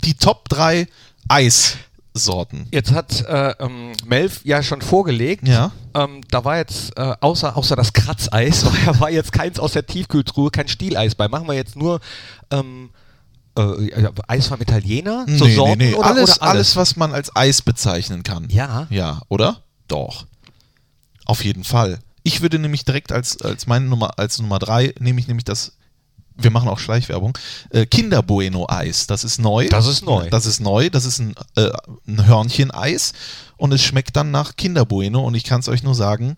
Die Top 3 Eissorten. Jetzt hat äh, ähm, Melf ja schon vorgelegt. Ja. Ähm, da war jetzt äh, außer, außer das Kratzeis, war, war jetzt keins aus der Tiefkühltruhe, kein Stieleis bei. Machen wir jetzt nur ähm, äh, Eis vom Italiener? So nee, Sorten nee, nee. Oder, alles, oder alles, was man als Eis bezeichnen kann. Ja. Ja, oder? Doch. Auf jeden Fall. Ich würde nämlich direkt als, als meine Nummer, als Nummer 3, nehme ich nämlich das, wir machen auch Schleichwerbung, äh, Kinder Bueno Eis. Das ist neu. Das ist neu. Das ist neu. Das ist ein, äh, ein Hörnchen-Eis und es schmeckt dann nach Kinder Bueno und ich kann es euch nur sagen,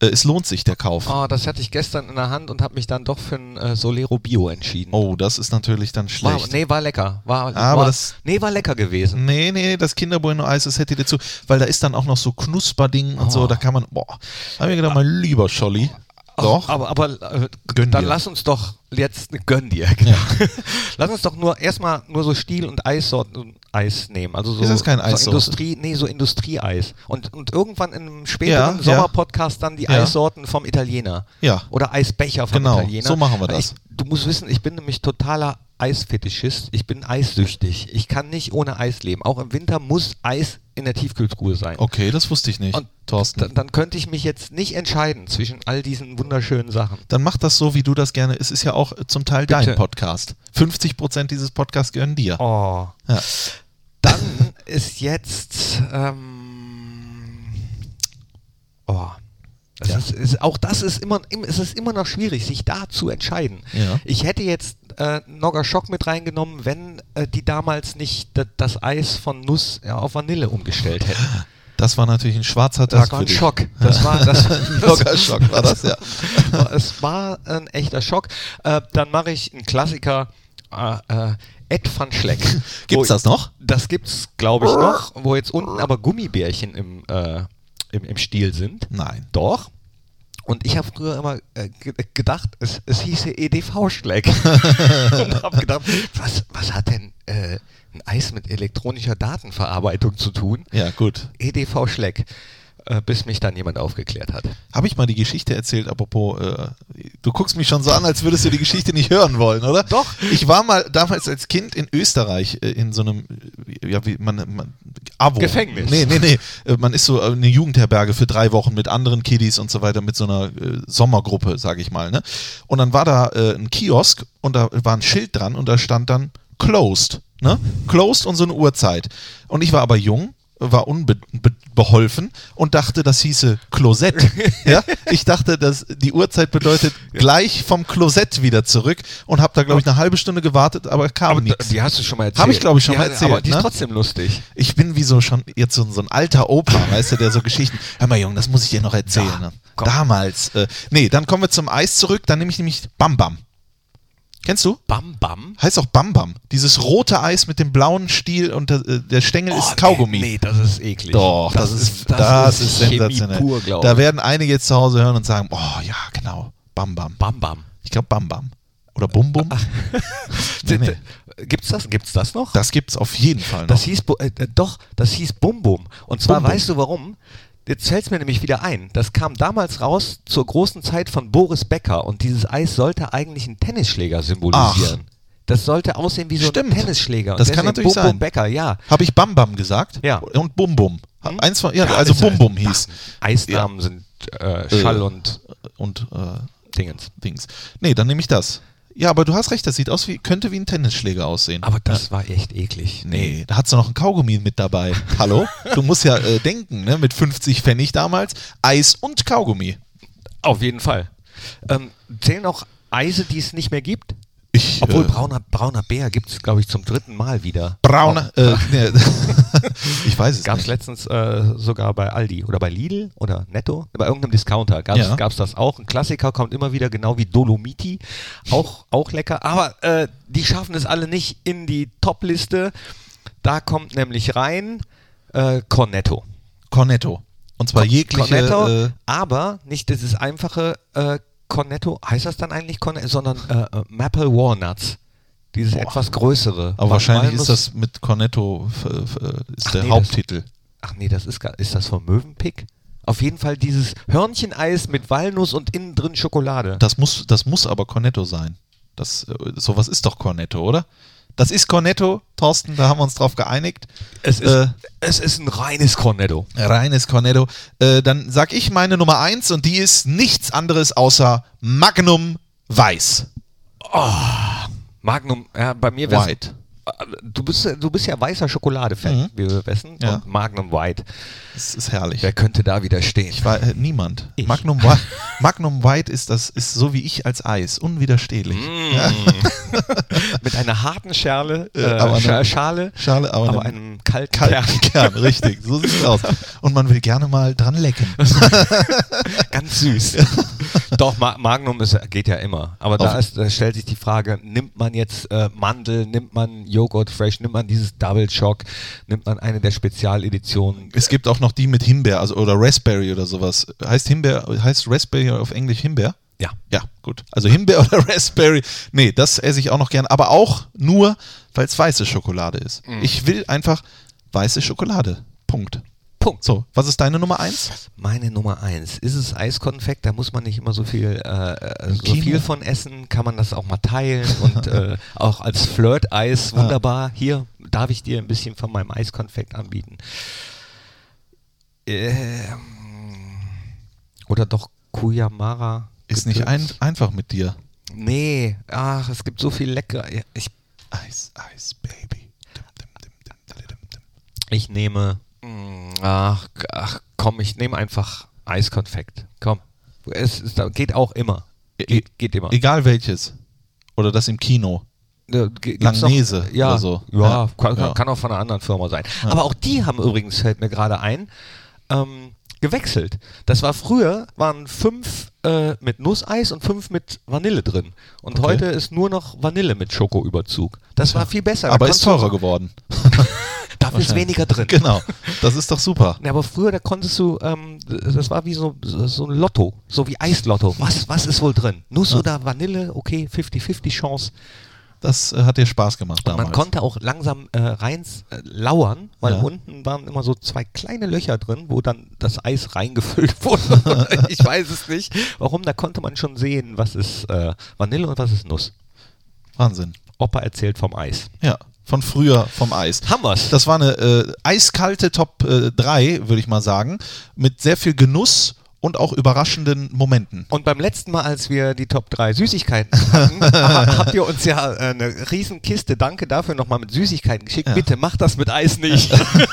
Äh, es lohnt sich, der Kauf. Oh, das hatte ich gestern in der Hand und habe mich dann doch für ein äh, Solero Bio entschieden. Oh, das ist natürlich dann war, schlecht. nee, war lecker. War, Aber war, das- nee, war lecker gewesen. Nee, nee, das Kinder Bueno Eis, das hätte dir zu, weil da ist dann auch noch so Knusperding und so, Oh. da kann man, boah, hab ich mir gedacht, mein lieber Scholli, doch, Aber, aber äh, dann dir. lass uns doch jetzt gönn dir. Genau. lass uns doch nur erstmal nur so Stiel und Eissorten Eis nehmen. Also so, Ist das kein so Eissorte? Industrie, nee, so Industrieeis. Und, und irgendwann in einem späteren Ja, ja. Sommerpodcast dann die Ja. Eissorten vom Italiener. Ja. Oder Eisbecher vom Genau, Italiener. so machen wir das. Ich, du musst wissen, ich bin nämlich totaler Eisfetischist. Ich bin eissüchtig. Ich kann nicht ohne Eis leben. Auch im Winter muss Eis in der Tiefkühltruhe sein. okay, das wusste ich nicht, Und Thorsten. Dann, dann könnte ich mich jetzt nicht entscheiden zwischen all diesen wunderschönen Sachen. Dann mach das so, wie du das gerne, es ist ja auch zum Teil Bitte. dein Podcast. 50% dieses Podcasts gehören dir. Oh. Ja. Dann ist jetzt. Ähm, oh. Das Ja. ist, ist, auch das ist immer, im- es ist immer noch schwierig, sich da zu entscheiden. Ja. Ich hätte jetzt äh, Nogger Schock mit reingenommen, wenn äh, die damals nicht das Eis von Nuss ja, auf Vanille umgestellt hätten. Das war natürlich ein schwarzer Das Tag war für ein. Schock. Das war, das, Nogger Schock war das, ja. es war ein echter Schock. Äh, dann mache ich einen Klassiker. Äh, äh, Ed van Schleck. Gibt's das noch? Das gibt's, glaube ich, noch, wo jetzt unten aber Gummibärchen im, äh, im, im Stiel sind. Nein. Doch. Und ich habe früher immer äh, ge- gedacht, es, es hieße EDV-Schleck. und habe gedacht, was, was hat denn äh, ein Eis mit elektronischer Datenverarbeitung zu tun? Ja, gut. EDV-Schleck. Äh, bis mich dann jemand aufgeklärt hat. Habe ich mal die Geschichte erzählt, apropos, äh, du guckst mich schon so an, als würdest du die Geschichte nicht hören wollen, oder? Doch. Ich war mal damals als Kind in Österreich äh, in so einem, äh, ja, wie man, man Abo. Gefängnis. Nee, nee, nee. Äh, Man ist so eine Jugendherberge für drei Wochen mit anderen Kiddies und so weiter, mit so einer äh, Sommergruppe, sage ich mal. Ne? Und dann war da ein Kiosk und da war ein Schild dran und da stand dann closed. Ne? Closed und so eine Uhrzeit. Und ich war aber jung war unbeholfen und dachte, das hieße Klosett. ja? Ich dachte, dass die Uhrzeit bedeutet gleich vom Klosett wieder zurück und habe da, glaube ich, eine halbe Stunde gewartet, aber kam Aber nichts. die hast du schon mal erzählt. Hab ich, glaub ich, schon die mal erzählt, Aber die ist ne? trotzdem lustig. Ich bin wie so schon jetzt so, so ein alter Opa, weißt du, der so Geschichten. Hör mal, Junge, das muss ich dir noch erzählen. Ja, ne? Damals. Äh, nee, dann kommen wir zum Eis zurück. Dann nehme ich nämlich Bam Bam. Kennst du? Bam Bam. Heißt auch Bam Bam. Dieses rote Eis mit dem blauen Stiel und der, äh, der Stängel Oh, ist Kaugummi. Nee, nee, das ist eklig. Doch, das, ist, das, ist, Chemie sensationell. pur, da werden einige jetzt zu Hause hören und sagen, oh ja, genau, Bam Bam. Bam Bam. Ich glaube Bam Bam. Oder Bum Bum. nee, nee. Gibt's das? Gibt's das noch? Das gibt's auf jeden Fall noch. Das hieß, äh, äh, doch, das hieß Bum Bum. Und zwar Bum Bum. weißt du warum? Jetzt fällt es mir nämlich wieder ein. Das kam damals raus zur großen Zeit von Boris Becker und dieses Eis sollte eigentlich einen Tennisschläger symbolisieren. Das sollte aussehen wie so Stimmt. ein Tennisschläger. Und Das kann natürlich Bum sein. Bum Becker, ja. Habe ich Bam Bam gesagt? Ja. Und Bum Bum. Hm? Eins von, ja, also ist- Bum Bum hieß. Eisnamen sind äh, Schall und Und äh, Dingens. Dings. Nee, dann nehme ich das. Ja, aber du hast recht, das sieht aus wie, könnte wie ein Tennisschläger aussehen. Aber das war echt eklig. Nee, da hast du noch ein Kaugummi mit dabei. Hallo? Du musst ja äh, denken, ne? Mit 50 Pfennig damals. Eis und Kaugummi. Auf jeden Fall. Ähm, zählen auch Eise, die es nicht mehr gibt? Ich, Obwohl äh, brauner, brauner Bär gibt es, glaube ich, zum dritten Mal wieder. brauner. Äh, nee. ich weiß es Gab es nicht. letztens äh, sogar bei Aldi oder bei Lidl oder Netto, bei irgendeinem Discounter gab es Ja. das auch. Ein Klassiker kommt immer wieder, genau wie Dolomiti. Auch, auch lecker. Aber äh, die schaffen es alle nicht in die Top-Liste. Da kommt nämlich rein äh, Cornetto. Cornetto. Und zwar jegliche. Cornetto, Äh, aber nicht dieses einfache äh, Cornetto, heißt das dann eigentlich Cornetto, sondern äh, äh, Maple Walnuts. Dieses etwas größere. aber Wa- wahrscheinlich ist das mit Cornetto f- ist Ach der nee, Haupttitel. Ach nee, das ist, gar- ist das vom Möwenpick? Auf jeden Fall dieses Hörncheneis mit Walnuss und innen drin Schokolade. Das muss, das muss aber Cornetto sein. Das, äh, sowas ist doch Cornetto, oder? Das ist Cornetto, Thorsten, da haben wir uns drauf geeinigt. Es ist, Äh, es ist ein reines Cornetto. Reines Cornetto. Äh, dann sag ich meine Nummer eins und die ist nichts anderes außer Magnum Weiß. Magnum, ja, bei mir wäre White. Du bist, du bist ja weißer Schokolade-Fan, Mhm. wie wir wissen. Ja. Und Magnum White. Das ist herrlich. Wer könnte da widerstehen? Ich war äh, niemand. Ich. Magnum, White, Magnum White ist das ist so wie ich als Eis, unwiderstehlich. Mit einer harten Schale, äh, Äh, aber Scha eine- Schale, Schale, aber, aber einem einem kalten, kalten Kern. Kern, richtig. So sieht's aus. Und man will gerne mal dran lecken. Ganz süß. Doch, Ma Magnum ist, geht ja immer. Aber da, ist, da stellt sich die Frage, nimmt man jetzt äh, Mandel, nimmt man Joghurt Fresh, nimmt man dieses Double Shock, nimmt man eine der Spezialeditionen? Es gibt auch noch die mit Himbeer, also oder Raspberry oder sowas. Heißt Himbeer, heißt Raspberry auf Englisch Himbeer? Ja. Ja, gut. Also Himbeer oder Raspberry. Nee, das esse ich auch noch gern, aber auch nur, weil es weiße Schokolade ist. Mhm. Ich will einfach weiße Schokolade. Punkt. Punkt. So, was ist deine Nummer eins? Meine Nummer eins. Ist es Eiskonfekt? Da muss man nicht immer so viel, äh, äh, so Kino. viel von essen. Kann man das auch mal teilen und äh, auch als Flirt-Eis wunderbar. Hier darf ich dir ein bisschen von meinem Eiskonfekt anbieten. Ähm, oder doch Kuyamara. Ist nicht ein, einfach mit dir. Nee, ach, es gibt so viel lecker. Ich, Eis, Eis, Baby. Ich nehme. Ach, ach komm, ich nehme einfach Eiskonfekt. Komm. Es, es geht auch immer. Geht, geht immer. Egal welches. Oder das im Kino. Ja, gibt's Langnese noch, ja, oder so. Ja, Ja. Kann, Ja. kann auch von einer anderen Firma sein. Aber auch die haben übrigens, fällt mir gerade ein, ähm, gewechselt. Das war früher, waren fünf äh, mit Nusseis und fünf mit Vanille drin. Und Okay. heute ist nur noch Vanille mit Schokoüberzug. Das war viel besser. Aber ist teurer geworden. Dafür ist weniger drin. Genau. Das ist doch super. Ja, aber früher, da konntest du, ähm, das war wie so, so ein Lotto, so wie Eislotto. Was, was ist wohl drin? Nuss oder Vanille? Okay, 50-50 Chance. Das äh, hat dir Spaß gemacht Und damals. man konnte auch langsam äh, rein äh, lauern, weil Ja. unten waren immer so zwei kleine Löcher drin, wo dann das Eis reingefüllt wurde. ich weiß es nicht. Warum? Da konnte man schon sehen, was ist äh, Vanille und was ist Nuss. Wahnsinn. Opa erzählt vom Eis. Ja, von früher vom Eis. Wir's. Das war eine äh, eiskalte Top äh, 3, würde ich mal sagen, mit sehr viel Genuss und auch überraschenden Momenten. Und beim letzten Mal, als wir die Top 3 Süßigkeiten hatten, ha- habt ihr uns ja äh, eine riesen Kiste, danke dafür, nochmal mit Süßigkeiten geschickt. Bitte macht das mit Eis nicht.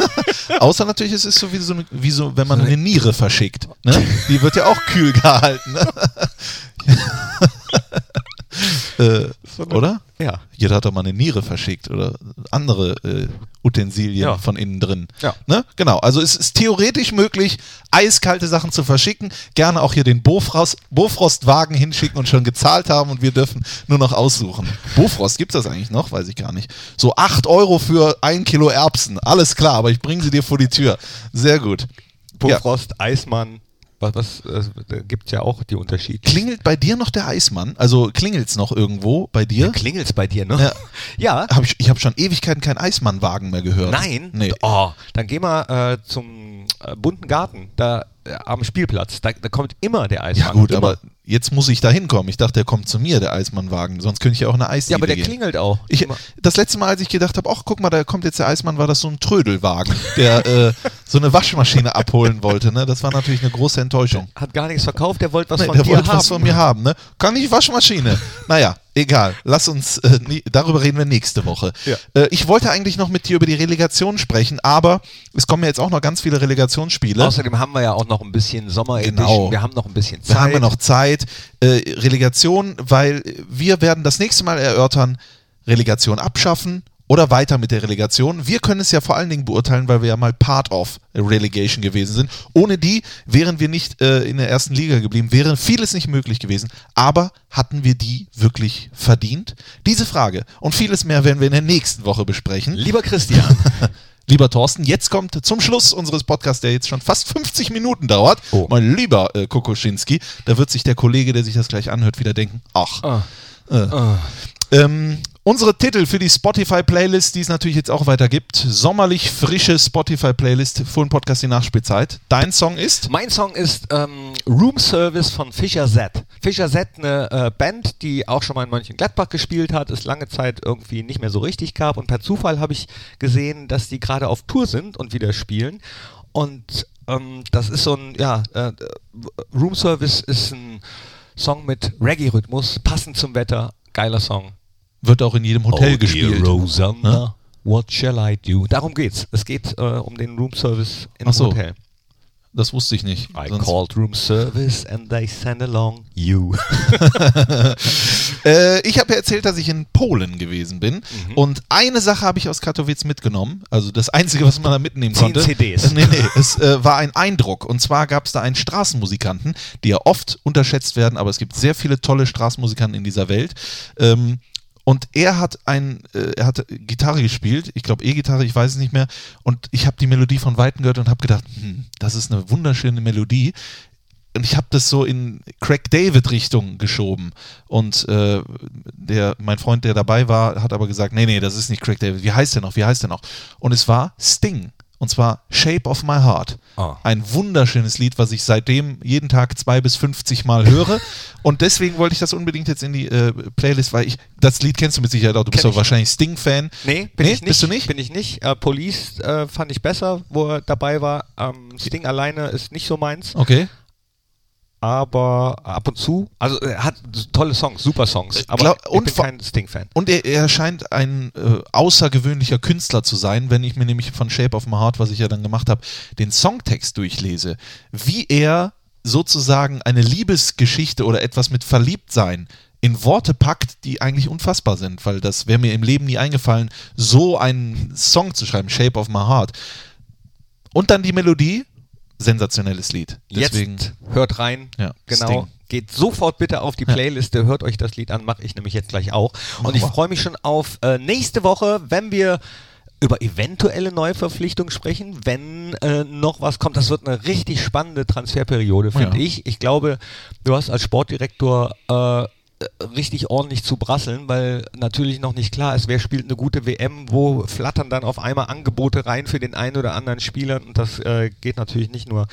Außer natürlich, es ist so wie so, wie so wenn man eine Niere verschickt. Ne? Die wird ja auch kühl gehalten. Ne? äh, oder? ja. Jeder hat doch mal eine Niere verschickt oder andere äh, Utensilien Ja. von innen drin. Ja. Ne? Genau, also es ist theoretisch möglich, eiskalte Sachen zu verschicken. Gerne auch hier den Bofrost, Bofrostwagen hinschicken und schon gezahlt haben und wir dürfen nur noch aussuchen. Bofrost, gibt es das eigentlich noch? Weiß ich gar nicht. So 8 Euro für ein Kilo Erbsen. Alles klar, aber ich bringe sie dir vor die Tür. Sehr gut. Ja. Bofrost, Eismann, was, was äh, da gibt ja auch die Unterschiede. Klingelt bei dir noch der Eismann? Also klingelt's noch irgendwo bei dir? Klingelt's bei dir, ne? Ja. Ja. Hab ich ich habe schon Ewigkeiten keinen Eismannwagen mehr gehört. Nein? Nee. Oh, dann geh mal äh, zum äh, bunten Garten, da äh, am Spielplatz. Da, da kommt immer der Eismann. Ja gut, immer. aber jetzt muss ich da hinkommen. Ich dachte, der kommt zu mir, der Eismannwagen. Sonst könnte ich ja auch eine Eisdiele Ja, aber der gehen. klingelt auch. Ich, das letzte Mal, als ich gedacht habe, ach guck mal, da kommt jetzt der Eismann, war das so ein Trödelwagen, der äh, so eine Waschmaschine abholen wollte. Ne? Das war natürlich eine große Enttäuschung. Hat gar nichts verkauft, der wollte was Nee, von der dir wollte haben. was von mir haben. Ne? Kann ich Waschmaschine? naja, egal. Lass uns, äh, nie, darüber reden wir nächste Woche. Ja. Äh, ich wollte eigentlich noch mit dir über die Relegation sprechen, aber es kommen ja jetzt auch noch ganz viele Relegationsspiele. Außerdem haben wir ja auch noch ein bisschen Sommer Genau. Wir haben noch ein bisschen Da Zeit. haben wir noch Zeit. Äh, Relegation, weil wir werden das nächste Mal erörtern, Relegation abschaffen oder weiter mit der Relegation. Wir können es ja vor allen Dingen beurteilen, weil wir ja mal Part of Relegation gewesen sind. Ohne die wären wir nicht äh, in der ersten Liga geblieben, wäre vieles nicht möglich gewesen. Aber hatten wir die wirklich verdient? Diese Frage und vieles mehr werden wir in der nächsten Woche besprechen. Lieber Christian, Lieber Thorsten, jetzt kommt zum Schluss unseres Podcasts, der jetzt schon fast 50 Minuten dauert, Oh. mein lieber äh, Kokoschinski, da wird sich der Kollege, der sich das gleich anhört, wieder denken, ach. Ah. Äh. Ähm, unsere Titel für die Spotify-Playlist, die es natürlich jetzt auch weiter gibt, sommerlich frische Spotify-Playlist, Full Podcast die Nachspielzeit. Dein Song ist? mein Song ist ähm, Room Service von Fischer Z. Fischer Z, eine äh, Band, die auch schon mal in Mönchengladbach gespielt hat, es lange Zeit irgendwie nicht mehr so richtig gab und per Zufall habe ich gesehen, dass die gerade auf Tour sind und wieder spielen und ähm, das ist so ein, ja, äh, Room Service ist ein Song mit Reggae-Rhythmus, passend zum Wetter, geiler Song. Wird auch in jedem Hotel oh, gespielt. Rosanna, Ne? what shall I do? Darum geht's. Es geht äh, um den Roomservice im Ach so. Hotel. Das wusste ich nicht. I Sonst- called room service and they sent along you. Äh, ich habe ja erzählt, dass ich in Polen gewesen bin. Mhm. Und eine Sache habe ich aus Katowice mitgenommen. Also das Einzige, was man da mitnehmen Zehn konnte. CDs. Äh, nee, nee, es äh, war ein Eindruck. Und zwar gab es da einen Straßenmusikanten, die ja oft unterschätzt werden, aber es gibt sehr viele tolle Straßenmusikanten in dieser Welt. Ähm, und er hat ein, äh, er hat Gitarre gespielt, ich glaube E-Gitarre, ich weiß es nicht mehr. Und ich habe die Melodie von Weitem gehört und habe gedacht, hm, das ist eine wunderschöne Melodie. Und ich habe das so in Craig David Richtung geschoben. Und äh, der, mein Freund, der dabei war, hat aber gesagt, nee, nee, das ist nicht Craig David. Wie heißt der noch? Wie heißt der noch? Und es war Sting. Und zwar Shape of My Heart. Ah. Ein wunderschönes Lied, was ich seitdem jeden Tag zwei bis 50 Mal höre. Und deswegen wollte ich das unbedingt jetzt in die äh, Playlist, weil ich, das Lied kennst du mit Sicherheit auch. Du bist Kenn doch ich. wahrscheinlich Sting-Fan. Nee, bin ich nicht. Bist du nicht? Bin ich nicht. Äh, Police äh, fand ich besser, wo er dabei war. Ähm, Sting alleine ist nicht so meins. Okay. Aber ab und zu, also er hat tolle Songs, super Songs. Aber glaub- ich bin kein Sting-Fan. Und er, er scheint ein äh, außergewöhnlicher Künstler zu sein, wenn ich mir nämlich von Shape of My Heart, was ich ja dann gemacht habe, den Songtext durchlese, wie er sozusagen eine Liebesgeschichte oder etwas mit Verliebtsein in Worte packt, die eigentlich unfassbar sind, weil das wäre mir im Leben nie eingefallen, so einen Song zu schreiben, Shape of My Heart. Und dann die Melodie, sensationelles Lied. Deswegen, jetzt hört rein. Ja, genau. Sting. Geht sofort bitte auf die Playliste, hört euch das Lied an, mache ich nämlich jetzt gleich auch. Und ich freue mich schon auf äh, nächste Woche, wenn wir über eventuelle Neuverpflichtungen sprechen, wenn äh, noch was kommt. Das wird eine richtig spannende Transferperiode, finde Ja. ich. Ich glaube, du hast als Sportdirektor äh, richtig ordentlich zu brasseln, weil natürlich noch nicht klar ist, wer spielt eine gute WM, wo flattern dann auf einmal Angebote rein für den einen oder anderen Spieler und das äh, geht natürlich nicht nur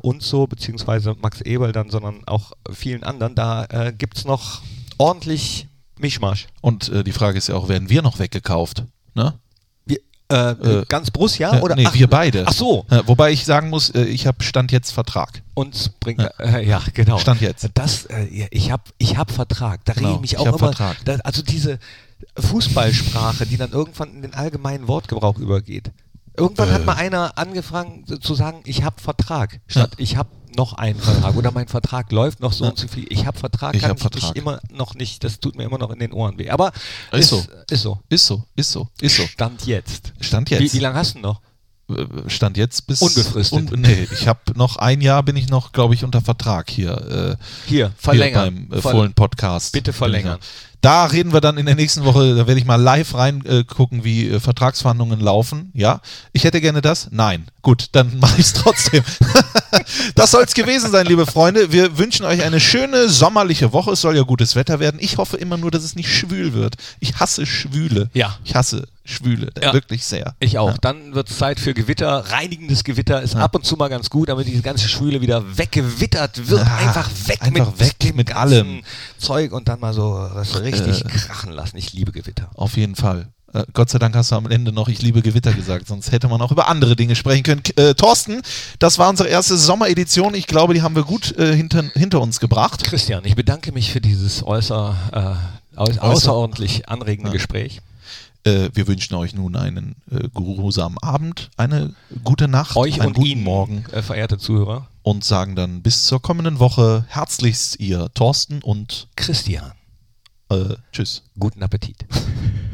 uns so, beziehungsweise Max Eberl dann, sondern auch vielen anderen. Da äh, gibt es noch ordentlich Mischmasch. und äh, die Frage ist ja auch, werden wir noch weggekauft? Ne? Wir, äh, Äh, ganz Borussia? Äh, oder? nee, ach, wir beide. Ach so, Äh, wobei ich sagen muss, äh, ich habe Stand jetzt Vertrag. uns bringt, äh, ja, genau. Stand jetzt. Das, äh, ja, ich habe ich hab Vertrag. Da rege Genau, ich mich ich auch hab immer. Vertrag. Da, also diese Fußballsprache, die dann irgendwann in den allgemeinen Wortgebrauch übergeht. Irgendwann Äh. hat mal einer angefangen zu sagen, ich habe Vertrag, statt ich habe noch einen Vertrag oder mein Vertrag läuft noch so Ja. und so viel. Ich habe Vertrag, Ich kann hab ich Vertrag. immer noch nicht, das tut mir immer noch in den Ohren weh. Aber Ist ist, so. ist so. Ist so, ist so, ist so. Stand jetzt. Stand Wie, jetzt. wie lange hast du noch? Äh, Stand jetzt bis. Unbefristet. Un, nee, ich habe noch ein Jahr, bin ich noch, glaube ich, unter Vertrag hier. Äh, Hier, verlängern. Hier beim äh, Fohlen Podcast. Bitte verlängern. Da reden wir dann in der nächsten Woche, da werde ich mal live reingucken, äh, gucken, wie äh, Vertragsverhandlungen laufen. Ja, ich hätte gerne das. Nein. Gut, dann mache ich es trotzdem. das soll es gewesen sein, liebe Freunde. Wir wünschen euch eine schöne sommerliche Woche. Es soll ja gutes Wetter werden. Ich hoffe immer nur, dass es nicht schwül wird. Ich hasse Schwüle. Ja. Ich hasse Schwüle. Ja. Wirklich sehr. Ich auch. Ja. Dann wird es Zeit für Gewitter. Reinigendes Gewitter ist ab und zu mal ganz gut, damit diese ganze Schwüle wieder weggewittert wird. Einfach weg einfach mit weg mit allem. Zeug und dann mal so was richtig Äh. krachen lassen. Ich liebe Gewitter. Auf jeden Fall. Äh, Gott sei Dank hast du am Ende noch Ich liebe Gewitter gesagt, sonst hätte man auch über andere Dinge sprechen können. Äh, Thorsten, das war unsere erste Sommeredition. Ich glaube, die haben wir gut äh, hinter, hinter uns gebracht. Christian, ich bedanke mich für dieses äußer, äh, au außerordentlich anregende Ja. Gespräch. Äh, wir wünschen euch nun einen äh, geruhsamen Abend, eine gute Nacht, Euch einen und guten Ihnen, Morgen äh, verehrte Zuhörer. und sagen dann bis zur kommenden Woche herzlichst ihr Thorsten und Christian, äh, tschüss. guten Appetit.